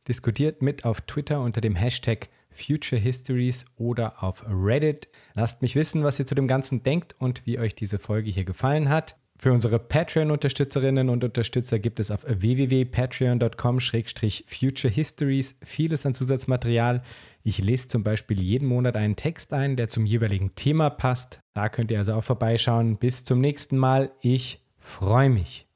Diskutiert mit auf Twitter unter dem Hashtag Future Histories oder auf Reddit. Lasst mich wissen, was ihr zu dem Ganzen denkt und wie euch diese Folge hier gefallen hat. Für unsere Patreon-Unterstützerinnen und Unterstützer gibt es auf www.patreon.com-futurehistories vieles an Zusatzmaterial. Ich lese zum Beispiel jeden Monat einen Text ein, der zum jeweiligen Thema passt. Da könnt ihr also auch vorbeischauen. Bis zum nächsten Mal. Ich freue mich.